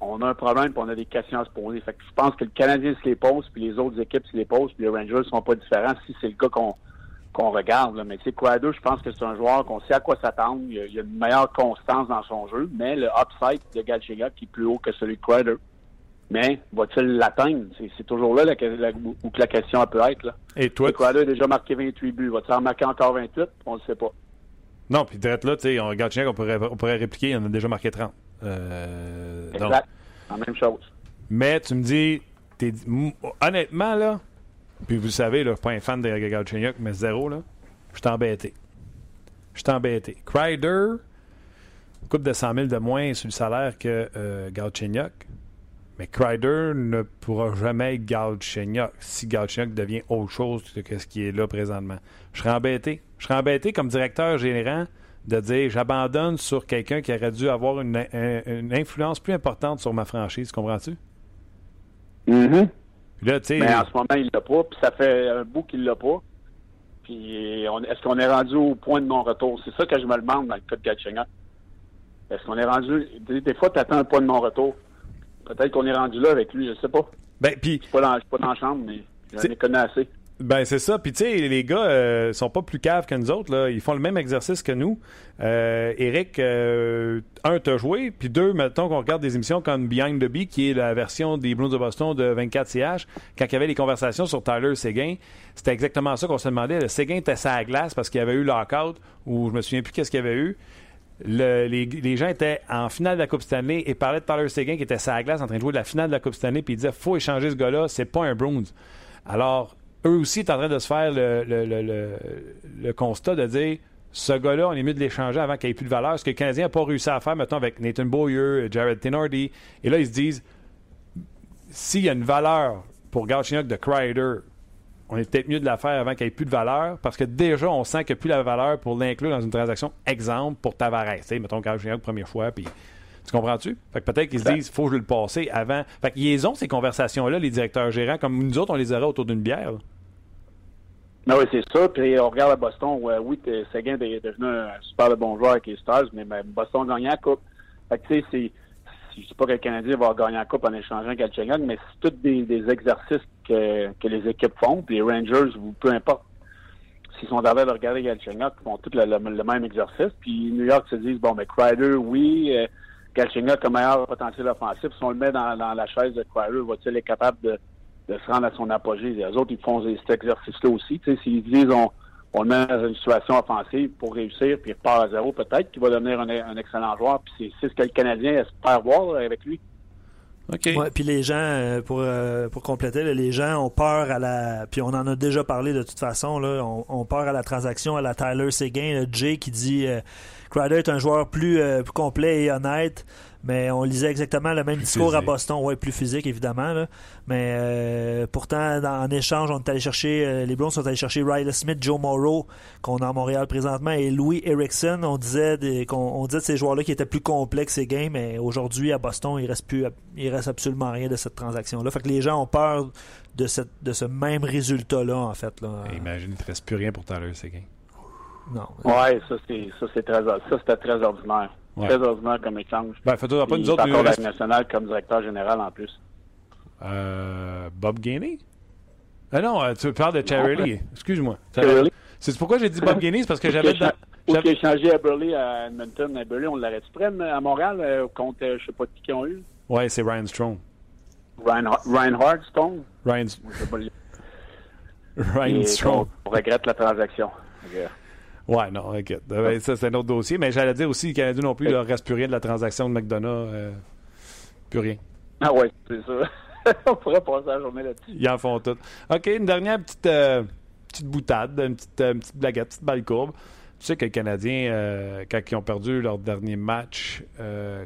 on a un problème et on a des questions à se poser. Fait je pense que le Canadien se les pose, puis les autres équipes se les posent, puis les Rangers sont pas différents si c'est le cas qu'on regarde. Mais tu sais, je pense que c'est un joueur qu'on sait à quoi s'attendre. Il, il a une meilleure constance dans son jeu, mais le upside de Galchenyuk qui est plus haut que celui de Quadro. Mais va-t-il l'atteindre? C'est, toujours là la, la- où que la question peut être. Là. Et toi, Quadro a déjà marqué 28 buts. Va-t-il en marquer encore 28? On ne le sait pas. Non, puis direct là, tu sais, on regarde on pourrait, on pourrait répliquer, il en a déjà marqué 30. Euh, donc, Exact. La même chose. mais tu me dis, honnêtement, là, puis vous le savez, là, je suis pas un fan de Galchenyuk, mais zéro, là, je suis embêté. Je suis embêté. Crider, coupe de 100 000 de moins sur le salaire que euh, Galchenyuk, mais Crider ne pourra jamais être Galchenyuk si Galchenyuk devient autre chose que ce qui est là présentement. Je serais embêté. Je serais embêté comme directeur général de dire j'abandonne sur quelqu'un qui aurait dû avoir une, un- une influence plus importante sur ma franchise, comprends-tu? Là, tu sais, Mais en ce moment, il l'a pas, puis ça fait un bout qu'il l'a pas. Puis est-ce qu'on est rendu au point de non-retour? C'est ça que je me demande dans le cas de Galchenyuk. Est-ce qu'on est rendu... Des, des fois, tu attends un point de non-retour? Peut-être qu'on est rendu là avec lui, je sais pas. ben, puis Je suis pas dans, je suis pas dans la chambre, mais j'en ai connu assez. Ben c'est ça. Puis tu sais, les gars euh, sont pas plus caves que nous autres. Là. Ils font le même exercice que nous. Euh, Eric, euh, un, t'as joué. Puis deux, mettons qu'on regarde des émissions comme Behind the Bee, qui est la version des Blues de Boston de 24CH, quand il y avait les conversations sur Tyler Seguin, c'était exactement ça qu'on se demandait. Le Seguin était à la glace parce qu'il y avait eu lockout, ou je me souviens plus qu'est-ce qu'il y avait eu. Le- les, gens étaient en finale de la Coupe Stanley et parlaient de Tyler Seguin qui était à la glace en train de jouer de la finale de la Coupe Stanley puis ils disaient faut échanger ce gars-là, c'est pas un Bruins. Alors, eux aussi sont en train de se faire le, le- le- constat de dire ce gars-là, on est mieux de l'échanger avant qu'il ait plus de valeur. Ce que le Canadien n'a pas réussi à faire, mettons, avec Nathan Boyer, Jared Tenardy. Et là, ils se disent s'il y a une valeur pour Galchenyuk de Crider, on est peut-être mieux de la faire avant qu'il ait plus de valeur, parce que déjà, on sent qu'il n'y a plus la valeur pour l'inclure dans une transaction. Exemple, pour Tavares. Tu sais, mettons Galchenyuk première fois, puis tu comprends-tu? Fait que peut-être qu'ils se disent, faut que je le passer avant. Fait qu'ils ont ces conversations-là, les directeurs gérants, comme nous autres, on les aurait autour d'une bière. là. Non, oui, c'est ça. Puis on regarde à Boston, où, euh, oui, Seguin est devenu un super bon joueur avec les Stars, mais ben, Boston gagné la Coupe. Fait que, tu sais, Je dis pas que le Canadien va gagner la Coupe en échangeant Galchenyuk, mais c'est tous des, exercices que, que les équipes font. Puis les Rangers, ou peu importe, s'ils sont d'accord de regarder Galchenyuk, font tous le, même exercice. Puis New York se disent, bon, mais Crider, oui, euh, Galchenyuk a meilleur potentiel offensif. Si on le met dans, la chaise de Crider, va-t-il être capable de, de se rendre à son apogée? Les autres, ils font cet exercice-là aussi. S'ils disent, on, on le met dans une situation offensive pour réussir, puis il repart à zéro, peut-être qu'il va devenir un, un excellent joueur. Puis c'est- c'est ce que le Canadien espère voir là, avec lui. OK. Ouais, puis les gens, euh, pour, euh, pour compléter, là, les gens ont peur à la. Puis on en a déjà parlé de toute façon, là, on, on peur à la transaction à la Tyler Seguin, le Jay qui dit euh, Crider est un joueur plus, euh, plus complet et honnête, mais on lisait exactement le même Plus discours à. Boston. Ouais, plus physique, évidemment. là. Mais euh, pourtant, dans- en échange, on est allé chercher, euh, les Browns sont allés chercher Riley Smith, Joe Morrow, qu'on a à Montréal présentement, et Louis Erickson. On disait, des- qu'on, on disait de ces joueurs-là qui étaient plus complexes ces games, mais aujourd'hui, à Boston, il reste plus, il reste absolument rien de cette transaction-là. Fait que les gens ont peur de, cette, de ce même résultat-là, en fait. Là. Imagine, il ne te reste plus rien pour Tyler Seguin. Non. Ouais, ça, c'est, ça, c'est très, ça, c'était très ordinaire. Ouais. Très ordinaire comme échange. Ben, fais-toi pas Il nous autres. il reste- la nationale comme directeur général en plus. Euh, Bob Gainey? Ah non, euh, tu parles de Charity. Excuse-moi. C'est pourquoi j'ai dit Bob Gainey? C'est parce que j'avais... dans- Ou qui a échangé à Burley à Edmonton. À Burley, on l'aurait suprême à Montréal euh, contre, euh, je sais pas qui qu'ils ont eu? Ouais, c'est Ryan Strong. Ryan. Ryan, le- Ryan Et Strong. On, regrette la transaction. Ok. Ouais, non, ok. Ben, Ça, c'est un autre dossier. Mais j'allais dire aussi, les Canadiens non plus, il leur reste plus rien de la transaction de McDonough. euh, plus rien. Ah ouais, c'est ça. on pourrait passer la journée là-dessus. Ils en font tout. OK, une dernière petite, euh, petite boutade, une petite, euh, une petite blaguette, petite balle courbe. Tu sais que les Canadiens, quand ils ont perdu leur dernier match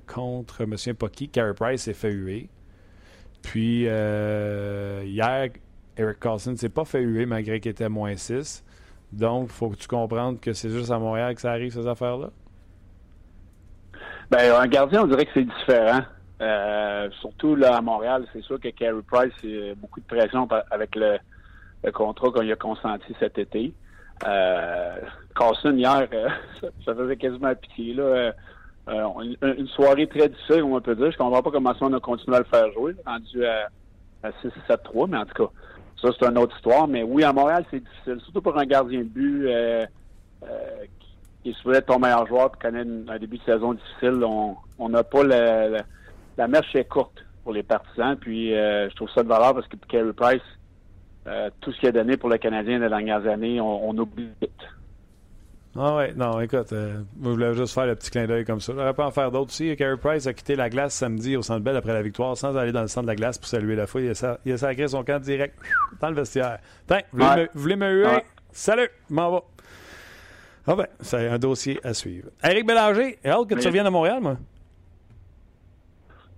contre, pas qui, Carey Price s'est fait huer. Puis hier, Eric Carlson s'est pas fait huer malgré qu'il était à moins 6. Donc, faut que tu comprennes que c'est juste à Montréal que ça arrive, ces affaires-là? Ben, un gardien, on dirait que c'est différent. Euh, surtout là à Montréal, c'est sûr que Carey Price, a beaucoup de pression avec le, contrat qu'on a consenti cet été. Euh, Carlson, hier, euh, ça, faisait quasiment pitié. Là. Euh, une, soirée très difficile, on peut dire. Je comprends pas comment ça on a continué à le faire jouer, rendu à, à 6-7-3, mais en tout cas, ça c'est une autre histoire. Mais oui, à Montréal, c'est difficile, surtout pour un gardien de but euh, euh, qui qui est ton meilleur joueur et connaît un début de saison difficile. On n'a pas la, la, la marche est courte pour les partisans. Puis euh, je trouve ça de valeur parce que Carey Price, euh, tout ce qu'il a donné pour le Canadien les dernières années, on, on oublie vite. Ah ouais, non, écoute, euh, moi, je voulais juste faire le petit clin d'œil comme ça. J'aurais pas en faire d'autres aussi. Carey Price a quitté la glace samedi au Centre Bell après la victoire sans aller dans le centre de la glace pour saluer la foule. Il a, sa- il a sacré son camp direct dans le vestiaire. Tiens, vous voulez, Ouais. me, vous voulez me huer? Ouais. Salut, m'en va. Ah ben, c'est un dossier à suivre. Éric Bélanger, hâte que tu reviennes à Montréal, moi.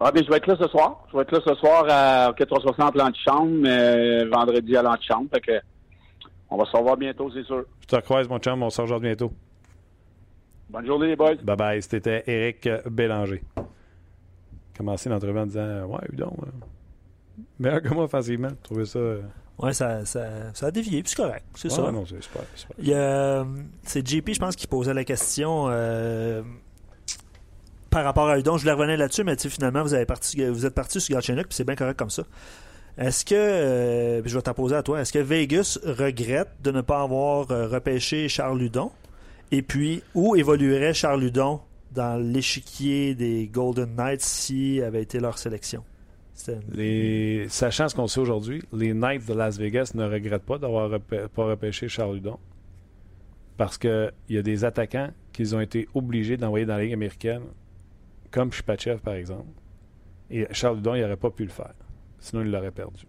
Ah, bien, je vais être là ce soir. Je vais être là ce soir à 460 l'antichambre, mais vendredi à l'antichambre. Fait que on va se revoir bientôt, c'est sûr. Je te recroise, mon chum, on se rejoint bientôt. Bonne journée, les boys. Bye bye, c'était Éric Bélanger. Commencé l'entrevue en disant Ouais, Udon, euh, meilleur que moi offensivement. Je trouvais ça. euh, Ouais, ça, ça, ça a dévié, puis c'est correct. C'est ouais, ça. non, c'est super. super. Il y a, euh, c'est JP, je pense, qui posait la question euh, par rapport à Udon. Je voulais revenir là-dessus, mais tu sais, finalement, vous, avez parti, vous êtes parti sur Galchenyuk, puis c'est bien correct comme ça. Est-ce que, euh, je vais t'en à toi, est-ce que Vegas regrette de ne pas avoir euh, repêché Charles Ludon? Et puis, où évoluerait Charles Ludon dans l'échiquier des Golden Knights s'il avait été leur sélection? Les... Sachant ce qu'on sait aujourd'hui, les Knights de Las Vegas ne regrettent pas d'avoir pas repêché Charles Hudon. Parce qu'il y a des attaquants qu'ils ont été obligés d'envoyer dans la Ligue américaine, comme Shpachev par exemple. Et Charles Hudon, il n'aurait pas pu le faire. Sinon, il l'aurait perdu.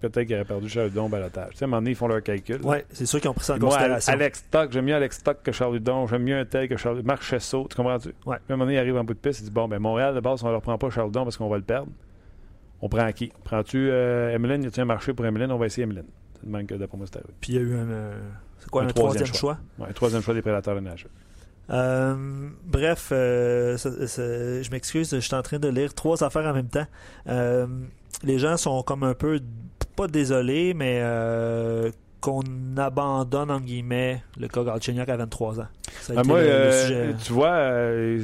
Peut-être qu'il aurait perdu Charles Hudon au balotage. Tu sais, à un moment donné, ils font leur calcul. Ouais, c'est sûr qu'ils ont pris ça en Moi, considération. Alex Stock, j'aime mieux Alex Stock que Charles Hudon. J'aime mieux un tel que Charles Marc. Tu comprends-tu? Ouais. Puis à un moment donné, il arrive en bout de piste. Il dit Bon, ben Montréal, de base, on ne leur prend pas Charles Hudon parce qu'on va le perdre. On prend qui? Prends-tu euh, Emeline? Y a-tu un marché pour Emeline? On va essayer Emeline. C'est le même que d'après moi, c'est arrivé. Puis il y a eu un, euh, c'est quoi, Un un, troisième troisième choix? Ouais, un troisième choix des prédateurs de Nashville. Euh, bref, euh, ça- ça- je m'excuse, je suis en train de lire trois affaires en même temps. Les gens sont comme un peu, pas désolés, mais euh, qu'on abandonne, en guillemets, le cas Galchenyuk à 23 ans. Ça a Ah, été moi, le- le euh, sujet. tu vois, euh,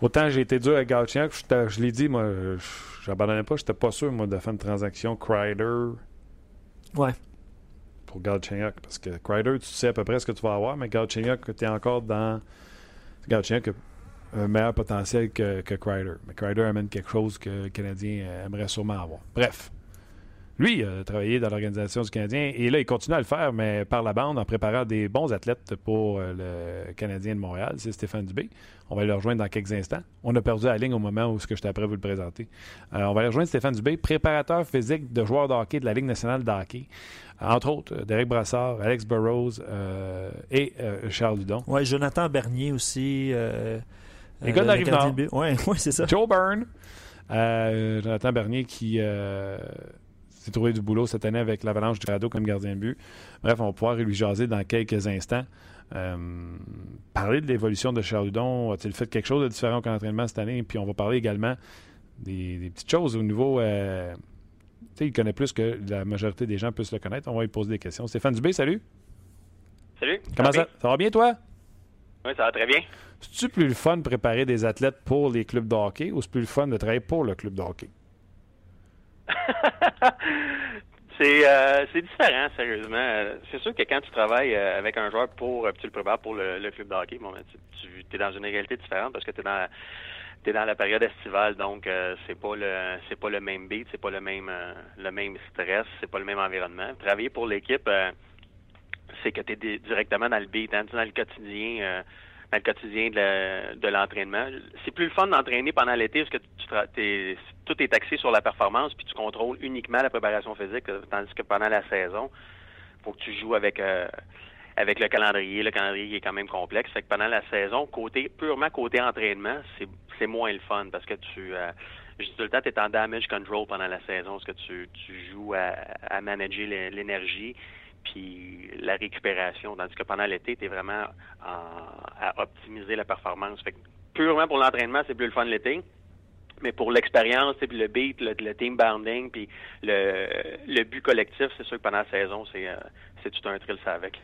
autant j'ai été dur avec Galchenyuk, je, l'ai dit, moi, je j'abandonnais pas. J'étais pas sûr, moi, de faire une transaction Crider Ouais. pour Galchenyuk. Parce que Crider, tu sais à peu près ce que tu vas avoir, mais Galchenyuk, tu es encore dans. Galchenyuk un meilleur potentiel que, que Crider. Mais Crider amène quelque chose que le Canadien aimerait sûrement avoir. Bref. lui a travaillé dans l'organisation du Canadien et là, il continue à le faire, mais par la bande en préparant des bons athlètes pour euh, le Canadien de Montréal. C'est Stéphane Dubé. On va le rejoindre dans quelques instants. On a perdu la ligne au moment où ce que j'étais après vous le présenter. Euh, on va aller rejoindre Stéphane Dubé, préparateur physique de joueurs de hockey de la Ligue nationale de hockey. Entre autres, Derek Brassard, Alex Burroughs euh, et Charles Ludon. Oui, Jonathan Bernier aussi. Les gars de la Rive-Nord. Oui, ouais, c'est ça. Joe Byrne. Jonathan Bernier qui s'est trouvé du boulot cette année avec l'Avalanche du Rado comme gardien de but. Bref, on va pouvoir lui jaser dans quelques instants. Euh, parler de l'évolution de Charles Hudon. A-t-il fait quelque chose de différent qu'en entraînement cette année? Puis on va parler également des, petites choses au niveau. Euh, tu sais, il connaît plus que la majorité des gens puissent le connaître. On va lui poser des questions. Stéphane Dubé, salut. Salut. Comment ça, ça, va bien, toi? Oui, ça va très bien. C'est-tu plus le fun de préparer des athlètes pour les clubs de hockey ou c'est plus le fun de travailler pour le club de hockey? Euh, c'est différent, sérieusement. C'est sûr que quand tu travailles euh, avec un joueur pour, tu le prépares pour le, club de hockey, bon, ben, tu, es dans une réalité différente parce que tu es dans t'es dans la période estivale, donc euh, c'est pas le c'est pas le même beat, c'est pas le même le même stress, c'est pas le même environnement. Travailler pour l'équipe, c'est que tu es directement dans le beat, hein, dans le quotidien dans le quotidien de l'entraînement. c'est plus le fun d'entraîner pendant l'été parce que tu, tout est axé sur la performance puis tu contrôles uniquement la préparation physique, euh, tandis que pendant la saison, faut que tu joues avec euh, avec le calendrier. Le calendrier est quand même complexe. Fait que pendant la saison, côté purement côté entraînement, c'est moins le fun parce que tu euh, tout le temps, es en damage control pendant la saison parce que tu, tu joues à, à manager l'énergie puis la récupération. Tandis que pendant l'été, tu es vraiment à optimiser la performance. Purement pour l'entraînement, c'est plus le fun l'été. Mais pour l'expérience, puis le beat, le, team bounding, puis le, but collectif, c'est sûr que pendant la saison, c'est euh, tout un thrill ça avec.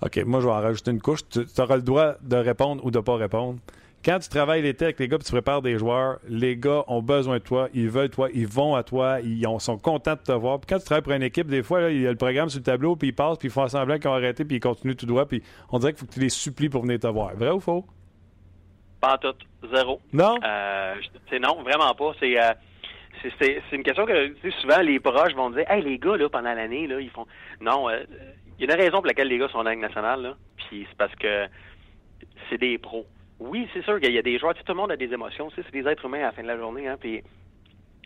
OK, moi je vais en rajouter une couche. Tu, auras le droit de répondre ou de ne pas répondre. Quand tu travailles l'été avec les gars, puis tu prépares des joueurs, les gars ont besoin de toi, ils veulent toi, ils vont à toi, ils sont contents de te voir. Puis quand tu travailles pour une équipe, des fois, il y a le programme sur le tableau, puis ils passent, puis ils font semblant qu'ils ont arrêté, puis ils continuent tout droit, puis on dirait qu'il faut que tu les supplies pour venir te voir. Vrai ou faux? Pas tout. Zéro. Non? Euh, c'est non, vraiment pas. C'est. Euh, c'est une question que souvent les proches vont dire Hey les gars là pendant l'année là ils font non euh, il y a une raison pour laquelle les gars sont dans la nationale là puis c'est parce que c'est des pros oui, c'est sûr qu'il y a des joueurs, tout le monde a des émotions, c'est des êtres humains à la fin de la journée, hein, puis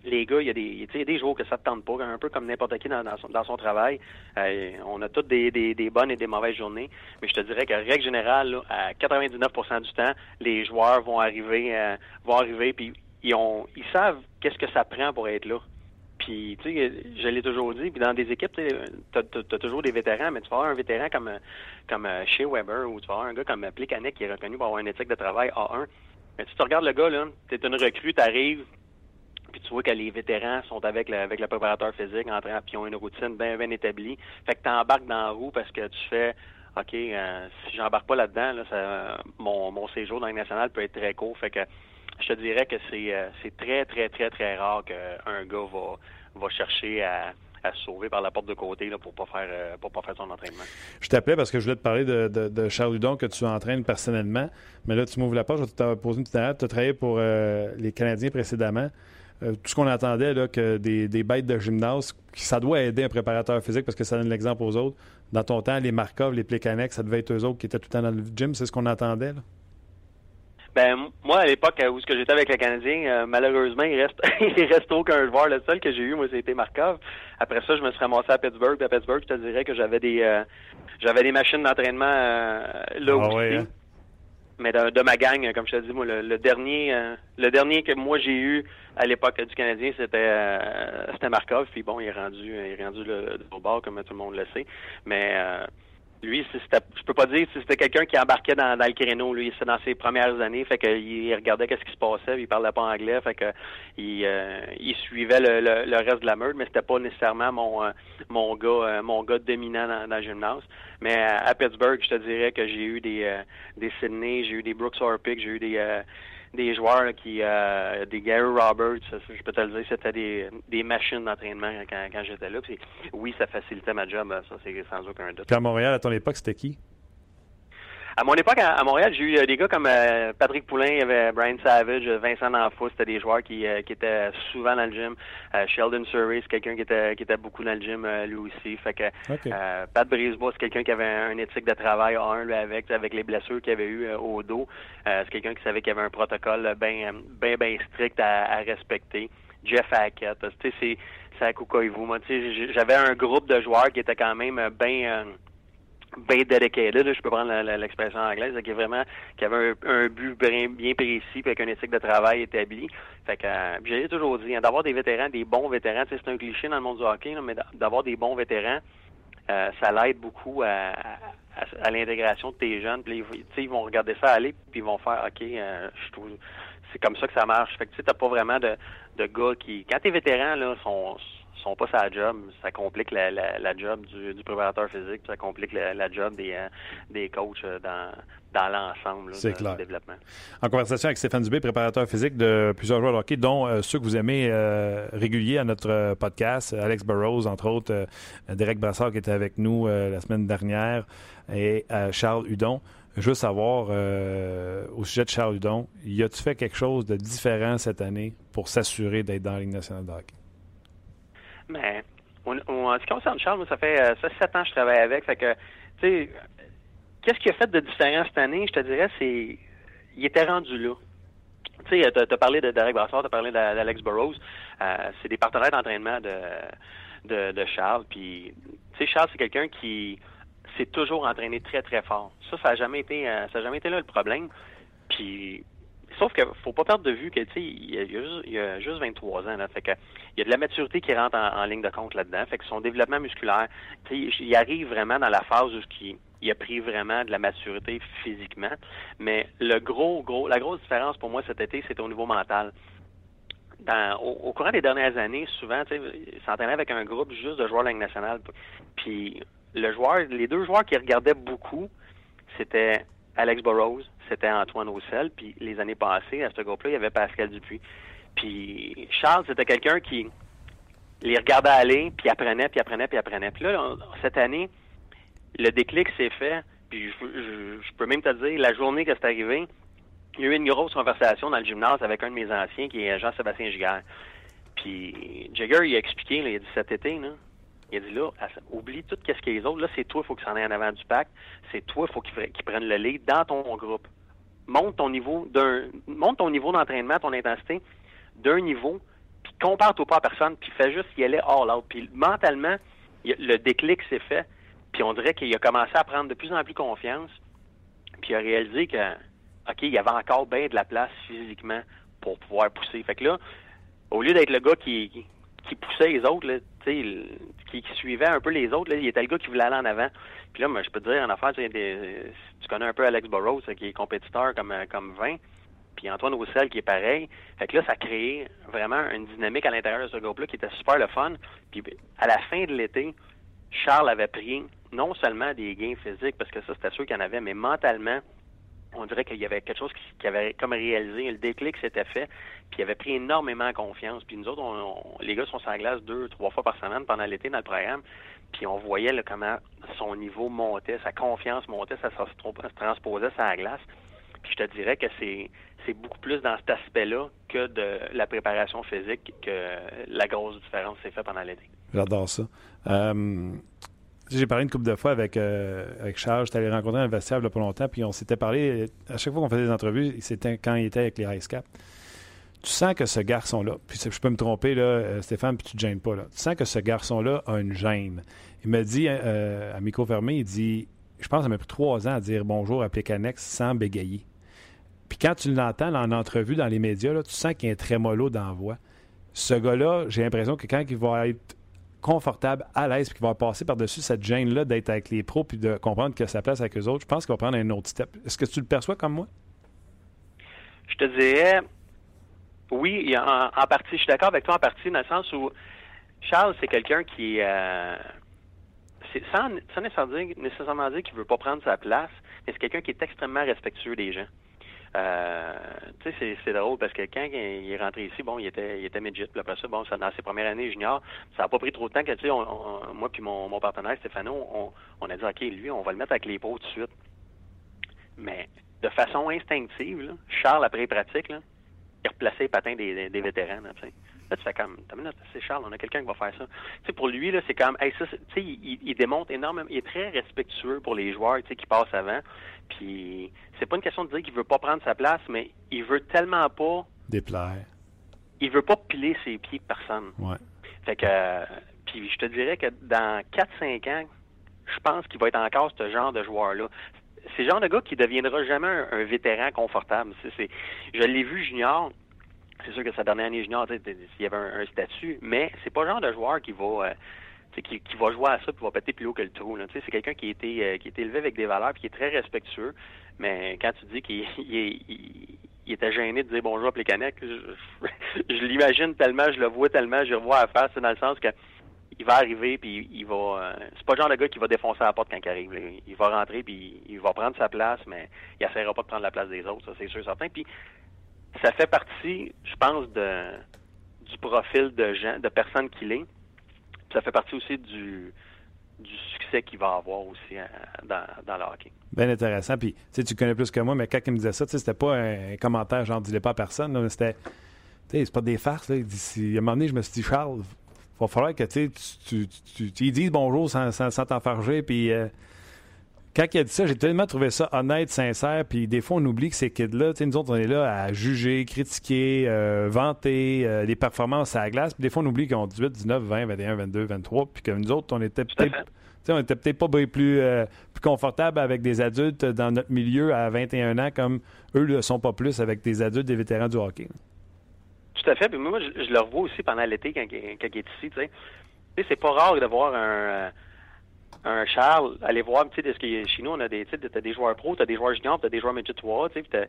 les gars, il y a des, il y a des jours que ça ne tente pas, un peu comme n'importe qui dans, son, travail. Euh, on a toutes des, des, bonnes et des mauvaises journées, mais je te dirais que règle générale, à 99% du temps, les joueurs vont arriver, euh, vont arriver, puis ils ont, ils savent qu'est-ce que ça prend pour être là. Puis, tu sais, je l'ai toujours dit, puis dans des équipes, tu as, toujours des vétérans, mais tu vas avoir un vétéran comme, comme chez euh, Weber ou tu vas avoir un gars comme Plekanec qui est reconnu pour avoir une éthique de travail A1. Mais tu regardes le gars, là, tu es une recrue, tu arrives, puis tu vois que les vétérans sont avec le, avec le préparateur physique, en train, puis ils ont une routine bien, bien établie. Fait que tu embarques dans la roue parce que tu fais OK, euh, si j'embarque pas là-dedans, là, mon, mon séjour dans le national peut être très court. Fait que je te dirais que c'est euh, c'est très, très, très, très rare qu'un gars va, chercher à, se sauver par la porte de côté pour ne pas, faire, euh, pas faire son entraînement. Je t'appelais parce que je voulais te parler de, Charles Hudon que tu entraînes personnellement. Mais là, tu m'ouvres la porte, je vais te poser une petite Tu as travaillé pour euh, les Canadiens précédemment. tout ce qu'on entendait, là, que des, bêtes de gymnase, ça doit aider un préparateur physique parce que ça donne l'exemple aux autres. Dans ton temps, les Markov, les Plekanec, ça devait être eux autres qui étaient tout le temps dans le gym. C'est ce qu'on entendait. Là? Ben moi à l'époque où j'étais avec le Canadien, euh, malheureusement il reste il reste aucun joueur. Le seul que j'ai eu moi c'était Markov. Après ça je me suis ramassé à Pittsburgh. à Pittsburgh je te dirais que j'avais des euh, j'avais des machines d'entraînement euh, là ah aussi. Hein? Mais de, ma gang, comme je te dis, moi, le, dernier le dernier que moi j'ai eu à l'époque du Canadien, c'était c'était Markov. Puis bon, il est rendu il est rendu le, le bord, comme tout le monde le sait. Mais lui, je peux pas dire si c'était quelqu'un qui embarquait dans, le créneau. Lui, c'est dans ses premières années, fait qu'il regardait qu'est-ce qui se passait, il parlait pas anglais, fait que il, euh, suivait le, reste de la meute, mais c'était pas nécessairement mon euh, mon gars euh, mon gars dominant dans, le gymnase. Mais à, Pittsburgh, je te dirais que j'ai eu des des Sydney, j'ai eu des Brooks Orpik, j'ai eu des des joueurs qui, euh, des Gary Roberts, je peux te le dire, c'était des, des machines d'entraînement quand, quand j'étais là. oui, ça facilitait ma job, ça c'est sans aucun doute. Puis à Montréal, à ton époque, c'était qui? À mon époque, à, Montréal, j'ai eu des gars comme Patrick Poulain, il y avait Brian Savage, Vincent D'Anfou, c'était des joueurs qui, qui étaient souvent dans le gym. Sheldon Surrey, c'est quelqu'un qui était, qui était beaucoup dans le gym, lui aussi. Fait que Pat Brisebois, c'est quelqu'un qui avait un, éthique de travail, un, lui, avec, avec les blessures qu'il avait eu au dos. c'est quelqu'un qui savait qu'il y avait un protocole bien, bien, bien strict à, respecter. Jeff Hackett, tu sais, c'est c'est à Moi, j'avais un groupe de joueurs qui était quand même bien euh, bien dedicated, je peux prendre l'expression anglaise, qui vraiment qui avait un, but bien, précis avec une éthique de travail établie. Fait que euh, j'ai toujours dit, hein, d'avoir des vétérans, des bons vétérans, c'est un cliché dans le monde du hockey, mais d'avoir des bons vétérans, euh, ça l'aide beaucoup à, à, l'intégration de tes jeunes. Puis ils vont regarder ça aller, puis ils vont faire OK, je trouve c'est comme ça que ça marche. Fait que tu sais, pas vraiment de, de gars qui. Quand t'es vétéran, là, sont sont pas sa job, ça complique la, la, job du, du préparateur physique, ça complique la, job des, euh, des coachs euh, dans, dans l'ensemble du développement. En conversation avec Stéphane Dubé, préparateur physique de plusieurs joueurs de hockey, dont euh, ceux que vous aimez réguliers à notre podcast, Alex Burrows, entre autres, Derek Brassard qui était avec nous la semaine dernière, et Charles Hudon. Je veux savoir, au sujet de Charles Hudon, y a-tu fait quelque chose de différent cette année pour s'assurer d'être dans la Ligue nationale de hockey? Mais en ce qui concerne Charles, moi, ça fait euh, ça sept ans que je travaille avec. Fait que, tu sais, qu'est-ce qu'il a fait de différent cette année? Je te dirais, c'est. Il était rendu là. Tu sais, tu as, parlé de Derek Brassard, tu as parlé d'Alex Burrows. Euh, c'est des partenaires d'entraînement de, de, Charles. Puis, tu sais, Charles, c'est quelqu'un qui s'est toujours entraîné très, très fort. Ça, ça n'a jamais été euh, ça jamais été là le problème. Puis, Sauf qu'il faut pas perdre de vue que, tu sais, il, y a juste 23 ans, là. Fait que, il y a de la maturité qui rentre en, ligne de compte là-dedans. Fait que son développement musculaire, il arrive vraiment dans la phase où il, a pris vraiment de la maturité physiquement. Mais le gros, gros, la grosse différence pour moi cet été, c'était au niveau mental. Au, courant des dernières années, souvent, tu s'entraînait avec un groupe juste de joueurs de la nationale. Puis le joueur, les deux joueurs qui regardaient beaucoup, c'était Alex Burrows, c'était Antoine Roussel, puis les années passées, à ce groupe-là, il y avait Pascal Dupuis. Puis Charles, c'était quelqu'un qui les regardait aller, puis apprenait, puis apprenait, puis apprenait. Puis là, cette année, le déclic s'est fait, puis je, peux même te dire, la journée que c'est arrivé, il y a eu une grosse conversation dans le gymnase avec un de mes anciens, qui est Jean-Sébastien Giguère. Puis Jagger, il a expliqué, il a dit cet été, là, il a dit là, oublie tout ce qu'il y a les autres. Là, c'est toi, il faut que ça en ait en avant du pack. C'est toi, il faut qu'il prenne le lead dans ton groupe. Monte ton niveau d'un, monte ton niveau d'entraînement, ton intensité d'un niveau, puis compare-toi pas à personne, puis fais juste y aller all out. Puis mentalement, le déclic s'est fait, puis on dirait qu'il a commencé à prendre de plus en plus confiance, puis il a réalisé que, OK, il y avait encore bien de la place physiquement pour pouvoir pousser. Fait que là, au lieu d'être le gars qui, qui poussait les autres, là, qui, suivait un peu les autres, là, il était le gars qui voulait aller en avant. Puis là, moi, je peux te dire, en affaire, des, tu connais un peu Alex Burrows, qui est compétiteur comme, comme 20, puis Antoine Roussel qui est pareil. Fait que là, ça a créé vraiment une dynamique à l'intérieur de ce groupe-là qui était super le fun. Puis à la fin de l'été, Charles avait pris non seulement des gains physiques, parce que ça, c'était sûr qu'il en avait, mais mentalement, on dirait qu'il y avait quelque chose qui, avait comme réalisé, le déclic s'était fait, puis il avait pris énormément confiance. Puis nous autres, les gars sont sur la glace deux, trois fois par semaine pendant l'été dans le programme, puis on voyait comment son niveau montait, sa confiance montait, ça se, transposait sur la glace. Puis je te dirais que c'est c'est beaucoup plus dans cet aspect-là que de la préparation physique que la grosse différence s'est faite pendant l'été. J'adore ça. Euh, j'ai parlé une couple de fois avec, euh, avec Charles. J'étais allé rencontrer un vestiaire il n'y a pas longtemps, puis on s'était parlé. À chaque fois qu'on faisait des entrevues, c'était quand il était avec les Ice Cap. Tu sens que ce garçon-là, puis je peux me tromper, là, euh, Stéphane, puis tu ne gênes pas. Là. Tu sens que ce garçon-là a une gêne. Il me dit, euh, à micro fermé, il dit Je pense que ça m'a pris trois ans à dire bonjour à Pécanex sans bégayer. Puis quand tu l'entends en entrevue dans les médias, là, tu sens qu'il y a un trémolo dans la. Ce gars-là, j'ai l'impression que quand il va être confortable, à l'aise, puis qu'il va passer par-dessus cette gêne-là d'être avec les pros, puis de comprendre que sa place avec eux autres, je pense qu'il va prendre un autre step. Est-ce que tu le perçois comme moi? Je te dirais, oui, en, partie, je suis d'accord avec toi en partie, dans le sens où Charles, c'est quelqu'un qui, euh, sans, sans nécessairement dire, qu'il ne veut pas prendre sa place, mais c'est quelqu'un qui est extrêmement respectueux des gens. Euh, tu sais, c'est drôle parce que quand il est rentré ici, bon, il était, il était midget. Après ça, bon, dans ses premières années junior, ça n'a pas pris trop de temps que, tu sais, moi puis mon, partenaire Stéphano, on, a dit, OK, lui, on va le mettre avec les pots tout de suite. Mais de façon instinctive, Charles, après les pratiques, là, il replaçait les patins des, des vétérans. Là, tu fais comme, c'est Charles, on a quelqu'un qui va faire ça. Tu sais, pour lui, là, c'est comme, tu sais, il, il démontre énormément, il est très respectueux pour les joueurs, tu sais, qui passent avant. Puis, c'est pas une question de dire qu'il veut pas prendre sa place, mais il veut tellement pas, Déplaire. il veut pas piler ses pieds de personne. Ouais. Fait que, euh, puis je te dirais que dans 4-5 ans, je pense qu'il va être encore ce genre de joueur-là. C'est le genre de gars qui deviendra jamais un, un vétéran confortable. Je l'ai vu junior. C'est sûr que sa dernière année junior, il y avait un, un statut, mais c'est pas le genre de joueur qui va, euh, qui, qui va jouer à ça puis va péter plus haut que le trou. C'est quelqu'un qui a été, euh, qui a été élevé avec des valeurs puis qui est très respectueux. Mais quand tu dis qu'il il était gêné de dire bonjour à Plekanec, je, je, l'imagine tellement, je le vois tellement, je le vois à faire, c'est dans le sens que il va arriver puis il va euh, c'est pas le genre de gars qui va défoncer la porte quand il arrive. Il va rentrer puis il va prendre sa place, mais il essaiera pas de prendre la place des autres, ça c'est sûr certain. Puis ça fait partie, je pense, de du profil de gens, de personnes qu'il est. Ça fait partie aussi du succès qu'il va avoir aussi euh, dans, le hockey. Bien intéressant. Puis, tu connais plus que moi, mais quand il me disait ça, c'était pas un commentaire genre, dis-le pas à personne. c'était, c'est pas des farces. Il à un moment donné, je me suis dit, Charles, va falloir que tu, tu, dises bonjour sans t'enfarger. Puis, euh, quand il a dit ça, j'ai tellement trouvé ça honnête, sincère. Puis, des fois, on oublie que ces kids-là, tu sais, nous autres, on est là à juger, critiquer, euh, vanter euh, les performances à la glace. Puis, des fois, on oublie qu'ils ont 18, 19, 20, 21, 22, 23. Puis, que nous autres, on était peut-être. on était peut-être pas plus, euh, plus confortable avec des adultes dans notre milieu à 21 ans comme eux ne le sont pas plus avec des adultes, des vétérans du hockey. Tout à fait. Puis moi, je, je le revois aussi pendant l'été quand, il- quand il est ici. Tu sais, Tu sais, c'est pas rare de voir un, euh, un Charles aller voir. Tu sais, chez nous, on a des, t'as des joueurs pros, t'as des joueurs juniors, t'as des joueurs midget 3, tu sais,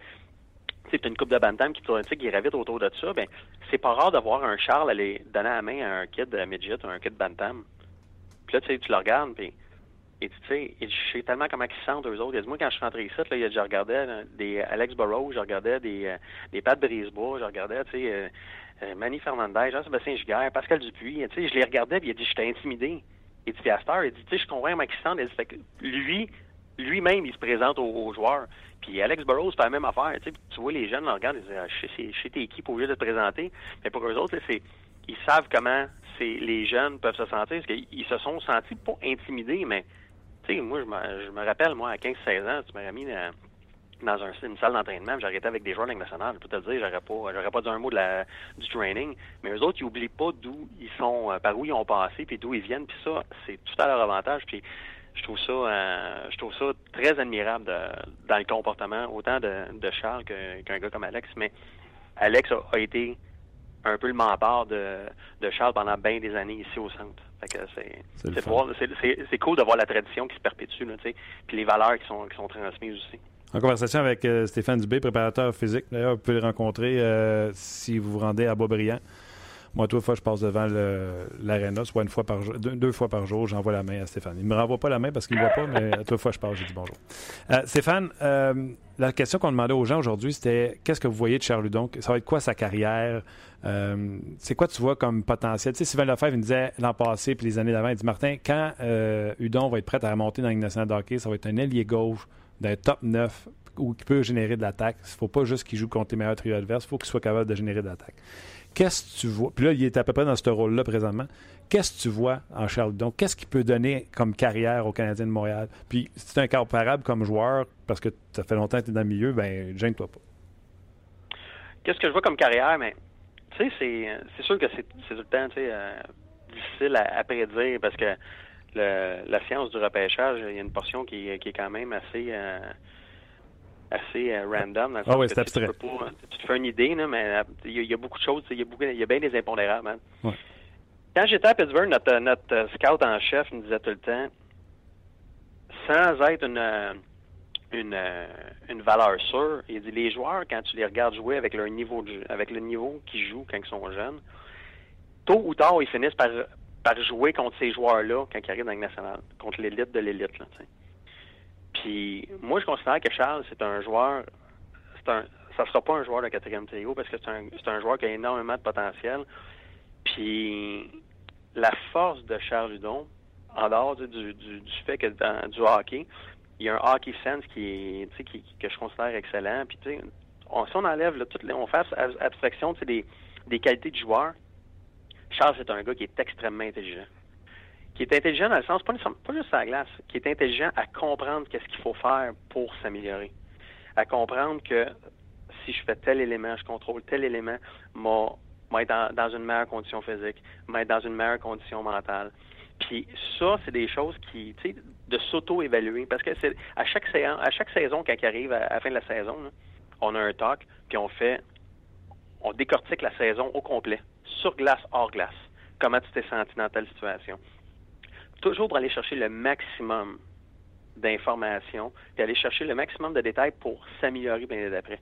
tu t'as une coupe de bantam qui, tourne, qui gravite autour de ça. Ben, c'est pas rare de voir un Charles aller donner la main à un kid midget ou un kid bantam. Puis là, tu sais, tu le regardes, puis et tu sais, je sais tellement comment ils se sentent eux autres. Moi, quand je suis rentré ici, là, je regardais des Alex Burrows, je regardais des, des Pat Brisebois, je regardais, tu sais, euh, euh, Manny Fernandez, Jean-Sébastien Giguère, Pascal Dupuis. Tu sais, je les regardais, puis il a dit, j'étais intimidé. Il dit, à cette heure, il dit, tu sais, je comprends comment. Il dit, fait que lui, lui-même, il se présente aux, joueurs. Puis Alex Burrows, c'est la même affaire. Tu vois, les jeunes le regardent, ils disent, ah, je sais, je de te présenter. Mais pour eux autres, c'est, ils savent comment les jeunes peuvent se sentir. Parce qu'ils se sont sentis pas intimidés, mais tu sais, moi, je me, je me rappelle, moi, à 15-16 ans, tu m'aurais mis dans, dans un- une salle d'entraînement, j'arrêtais avec des joueurs de nationale. Je peux te le dire, j'aurais pas, j'aurais pas dit un mot de la, du training. Mais eux autres, ils oublient pas d'où ils sont, euh, par où ils ont passé, puis d'où ils viennent. Puis ça, c'est tout à leur avantage. Puis je trouve ça, euh, je trouve ça très admirable de- dans le comportement, autant de, de Charles qu'un gars comme Alex. Mais Alex a, a été un peu le mentor de, de Charles pendant bien des années ici au centre. Fait que c'est cool de voir la tradition qui se perpétue, là, puis les valeurs qui sont, qui sont transmises aussi. En conversation avec euh, Stéphane Dubé, préparateur physique. D'ailleurs, vous pouvez le rencontrer euh, si vous vous rendez à Boisbriand. Moi, trois fois, je passe devant l'aréna, soit une fois par jour, deux, fois par jour, j'envoie la main à Stéphane. Il ne me renvoie pas la main parce qu'il ne voit pas, mais à trois fois, je passe, je dis bonjour. Euh, Stéphane, euh, la question qu'on demandait aux gens aujourd'hui, c'était qu'est-ce que vous voyez de Charles Hudon? Ça va être quoi sa carrière? Euh, c'est quoi tu vois comme potentiel? Tu sais, Sylvain Lefebvre, il me disait l'an passé puis les années d'avant, il dit Martin, quand euh, Hudon va être prêt à remonter dans la Ligue nationale ça va être un ailier gauche d'un top 9 ou qui peut générer de l'attaque. Il ne faut pas juste qu'il joue contre les meilleurs trios adverses, il faut qu'il soit capable de générer de l'attaque. Qu'est-ce que tu vois? Puis là, il est à peu près dans ce rôle-là présentement. Qu'est-ce que tu vois en Charles Hudon? Qu'est-ce qu'il peut donner comme carrière au Canadien de Montréal? Puis, si c'est un comparable comme joueur, parce que ça fait longtemps que tu es dans le milieu, ben gêne-toi pas. Qu'est-ce que je vois comme carrière? Mais, tu sais, c'est, sûr que c'est, tout le temps, tu sais, euh, difficile à prédire parce que le, la science du repêchage, il y a une portion qui, qui est quand même assez, euh, assez euh, random. dans le Ah oui, c'est tu- tu abstrait. pas- Tu te fais une idée, là, mais il y, a- il y a beaucoup de choses, tu il y a, beaucoup, il y a bien des impondérables. hein. Ouais. Quand j'étais à Pittsburgh, notre, notre euh, scout en chef nous disait tout le temps, sans être une, une, une valeur sûre, il dit les joueurs, quand tu les regardes jouer avec leur niveau de avec le niveau qu'ils jouent quand ils sont jeunes, tôt ou tard, ils finissent par, par jouer contre ces joueurs-là quand ils arrivent dans la Ligue nationale, contre l'élite de l'élite. Puis moi, je considère que Charles, c'est un joueur, c'est un, ça sera pas un joueur de quatrième trio parce que c'est un, c'est un joueur qui a énormément de potentiel. Puis la force de Charles Hudon, en dehors du, du, du fait que dans du hockey, il y a un hockey sense qui est, que je considère excellent. Puis, si on enlève là, toutes les, on fait abstraction des, des qualités du joueur, Charles, c'est un gars qui est extrêmement intelligent. Qui est intelligent dans le sens, pas, juste à la glace, qui est intelligent à comprendre qu'est-ce qu'il faut faire pour s'améliorer. À comprendre que si je fais tel élément, je contrôle tel élément, m'être dans, dans une meilleure condition physique, m'être dans une meilleure condition mentale. Puis ça, c'est des choses qui, tu sais, de s'auto-évaluer. Parce que c'est à chaque saison, à chaque saison, quand il arrive à, la fin de la saison, on a un talk, puis on fait, on décortique la saison au complet, sur glace, hors glace. Comment tu t'es senti dans telle situation? Toujours pour aller chercher le maximum d'informations, puis aller chercher le maximum de détails pour s'améliorer bien d'après.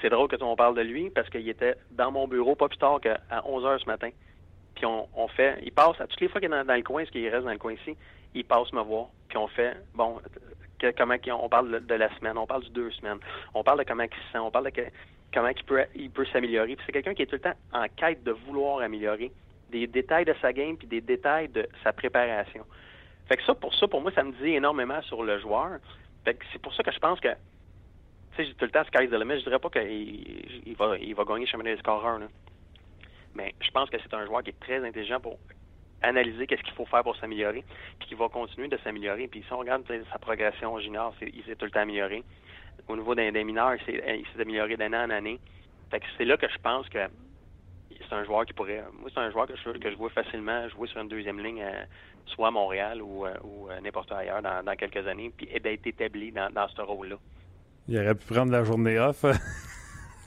C'est drôle que on parle de lui parce qu'il était dans mon bureau pas plus tard qu'à 11 heures ce matin. Puis on, fait, il passe, à toutes les fois qu'il est dans, le coin, ce qu'il reste dans le coin ici, il passe me voir. Puis on fait, bon, comment on parle de la semaine, on parle de deux semaines, on parle de comment il se sent, on parle de comment il peut, s'améliorer. Puis c'est quelqu'un qui est tout le temps en quête de vouloir améliorer des détails de sa game puis des détails de sa préparation. Fait que ça, pour ça, pour moi, ça me dit énormément sur le joueur. Fait que c'est pour ça que je pense que tu sais, tout le temps, sky's the limit. Je dirais pas qu'il il va, il va gagner championnat des scoreurs. Mais je pense que c'est un joueur qui est très intelligent pour analyser qu'est-ce qu'il faut faire pour s'améliorer, puis qui va continuer de s'améliorer. Puis si on regarde sa progression junior, il s'est tout le temps amélioré. Au niveau des, mineurs, il s'est amélioré d'année en année. Fait que c'est là que je pense que c'est un joueur qui pourrait. Moi, c'est un joueur que je, que je vois facilement jouer sur une deuxième ligne, euh, soit à Montréal ou, euh, ou euh, n'importe où ailleurs dans, quelques années, puis d'être établi dans, dans ce rôle-là. Il aurait pu prendre la journée off.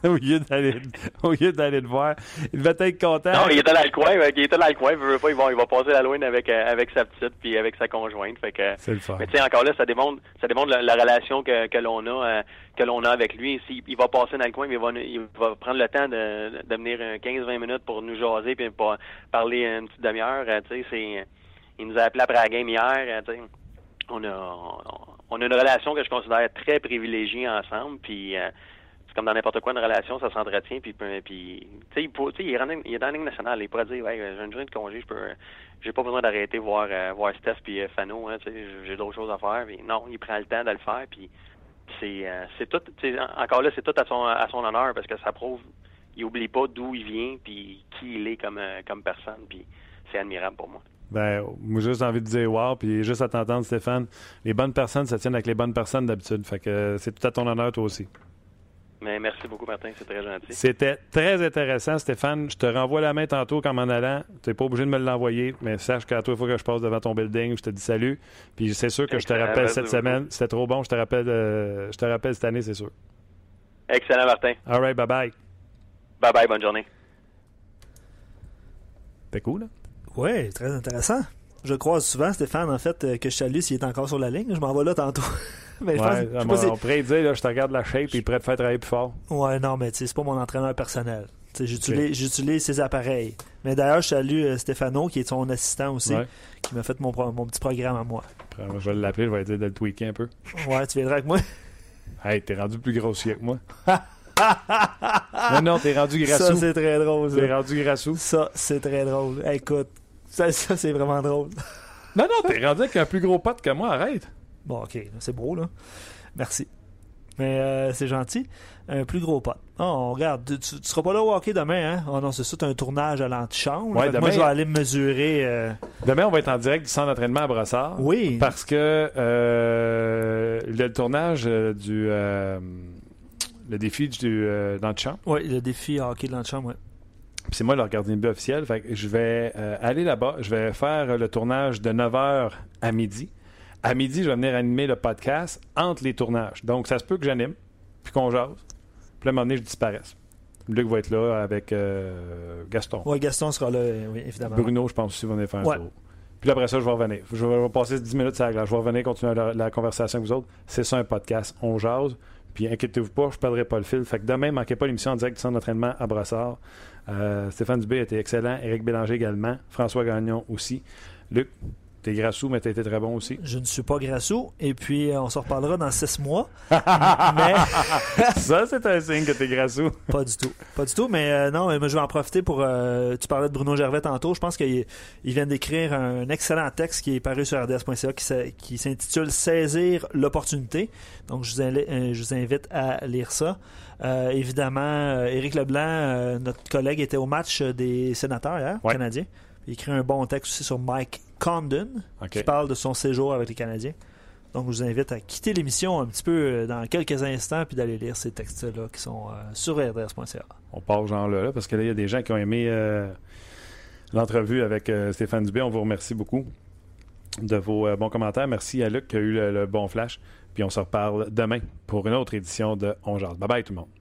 au lieu d'aller au lieu d'aller le voir. Il devait être content. Non, il était dans le coin, il était dans le coin, il veut pas, il va, il va passer la loin avec euh, avec sa petite puis avec sa conjointe, fait que C'est le fun. Mais tu sais encore là, ça démontre ça démontre la, relation que, que l'on a euh, que l'on a avec lui. Il, il va passer dans le coin, mais il va il va prendre le temps de, de venir 15-20 minutes pour nous jaser puis pour parler une petite demi-heure, euh, tu sais, c'est il nous a appelé après la game hier, tu sais. On a on a une relation que je considère très privilégiée ensemble, puis euh, c'est comme dans n'importe quoi une relation, ça s'entretient, puis, puis tu sais, il, il, est il est dans la ligne nationale, il pourrait dire, ouais, j'ai une journée de congé, je peux, j'ai pas besoin d'arrêter voir euh, voir Steph puis euh, Fano, hein, j'ai d'autres choses à faire, non, il prend le temps de le faire, puis c'est, c'est tout, encore là, c'est tout à son à son honneur parce que ça prouve, il oublie pas d'où il vient, puis qui il est comme comme personne, puis c'est admirable pour moi. Ben, moi, juste envie de dire wow, puis juste à t'entendre, Stéphane. Les bonnes personnes ça tient avec les bonnes personnes d'habitude. Fait que c'est tout à ton honneur, toi aussi. Mais merci beaucoup, Martin. C'est très gentil. C'était très intéressant, Stéphane. Je te renvoie la main tantôt comme en allant. Tu n'es pas obligé de me l'envoyer, mais sache qu'à toi, il faut que je passe devant ton building. Je te dis salut. Puis c'est sûr que je te rappelle cette semaine. C'était trop bon. Je te rappelle, euh, je te rappelle cette année, c'est sûr. Excellent, Martin. All right, bye-bye. Bye-bye. Bonne journée. C'était cool, là? Oui, très intéressant. Je croise souvent Stéphane, en fait, euh, que je salue s'il est encore sur la ligne. Je m'en vais là tantôt. mais ouais, on pourrait dire, là, je te regarde la shape et il prêt te faire travailler plus fort. Ouais, non, mais c'est pas mon entraîneur personnel. J'utilise ses appareils. Mais d'ailleurs, je salue euh, Stéphano, qui est son assistant aussi, qui m'a fait mon, mon, petit programme à moi. je vais l'appeler, je vais dire de le tweaker un peu. Ouais, tu viendras avec moi? Hey, t'es rendu plus grossier que moi. non, non, t'es rendu grassou. Ça, c'est très drôle. T'es rendu grassou. Ça, c'est très drôle. Écoute, ça, c'est vraiment drôle. Non, non, t'es rendu avec un plus gros pote que moi, arrête. Bon, ok, c'est beau, là. Merci. Mais euh, c'est gentil. Un plus gros pote. Oh, regarde, tu, tu, seras pas là au hockey demain, hein? Oh non, c'est ça, un tournage à l'antichambre. Ouais, demain, moi, je vais aller me mesurer. Euh, demain, on va être en direct du centre d'entraînement à Brossard. Oui. Parce que euh, le tournage du. le défi du, l'antichambre. Oui, le défi hockey de l'antichambre, oui c'est moi le gardien de but officiel. Fait je vais euh, aller là-bas. Je vais faire le tournage de 9h à midi. À midi, je vais venir animer le podcast entre les tournages. Donc, ça se peut que j'anime, puis qu'on jase. Puis à un moment donné, je disparaisse. Luc va être là avec euh, Gaston. Oui, Gaston sera là, oui, évidemment. Bruno, je pense aussi, va venir faire un tour. Puis après ça, je vais revenir. Je vais passer 10 minutes sur la glace. Je vais revenir continuer la, conversation avec vous autres. C'est ça un podcast. On jase. Puis inquiétez-vous pas, je ne perdrai pas le fil. Fait que demain, ne manquez pas l'émission en direct du centre d'entraînement à Brassard. Euh, Stéphane Dubé a été excellent. Éric Bélanger également. François Gagnon aussi. Luc, T'es grassou, mais t'as été très bon aussi. Je ne suis pas grassou. Et puis, euh, on se reparlera dans six mois. mais... Ça, c'est un signe que t'es grassou. pas du tout. Pas du tout. Mais euh, non, mais je vais en profiter pour. euh, tu parlais de Bruno Gervais tantôt. Je pense qu'il il vient d'écrire un excellent texte qui est paru sur rds.ca qui, s'intitule Saisir l'opportunité. Donc, je vous, inli- je vous invite à lire ça. Euh, évidemment, Éric Leblanc, notre collègue, était au match des sénateurs hier, Ouais. canadiens. Il écrit un bon texte aussi sur Mike Condon, qui parle de son séjour avec les Canadiens. Donc, je vous invite à quitter l'émission un petit peu euh, dans quelques instants puis d'aller lire ces textes-là qui sont euh, sur rds.ca. On part genre là, là, parce que là, il y a des gens qui ont aimé euh, l'entrevue avec euh, Stéphane Dubé. On vous remercie beaucoup de vos bons commentaires. Merci à Luc qui a eu le, le bon flash. Puis on se reparle demain pour une autre édition de On Jase. Bye bye tout le monde.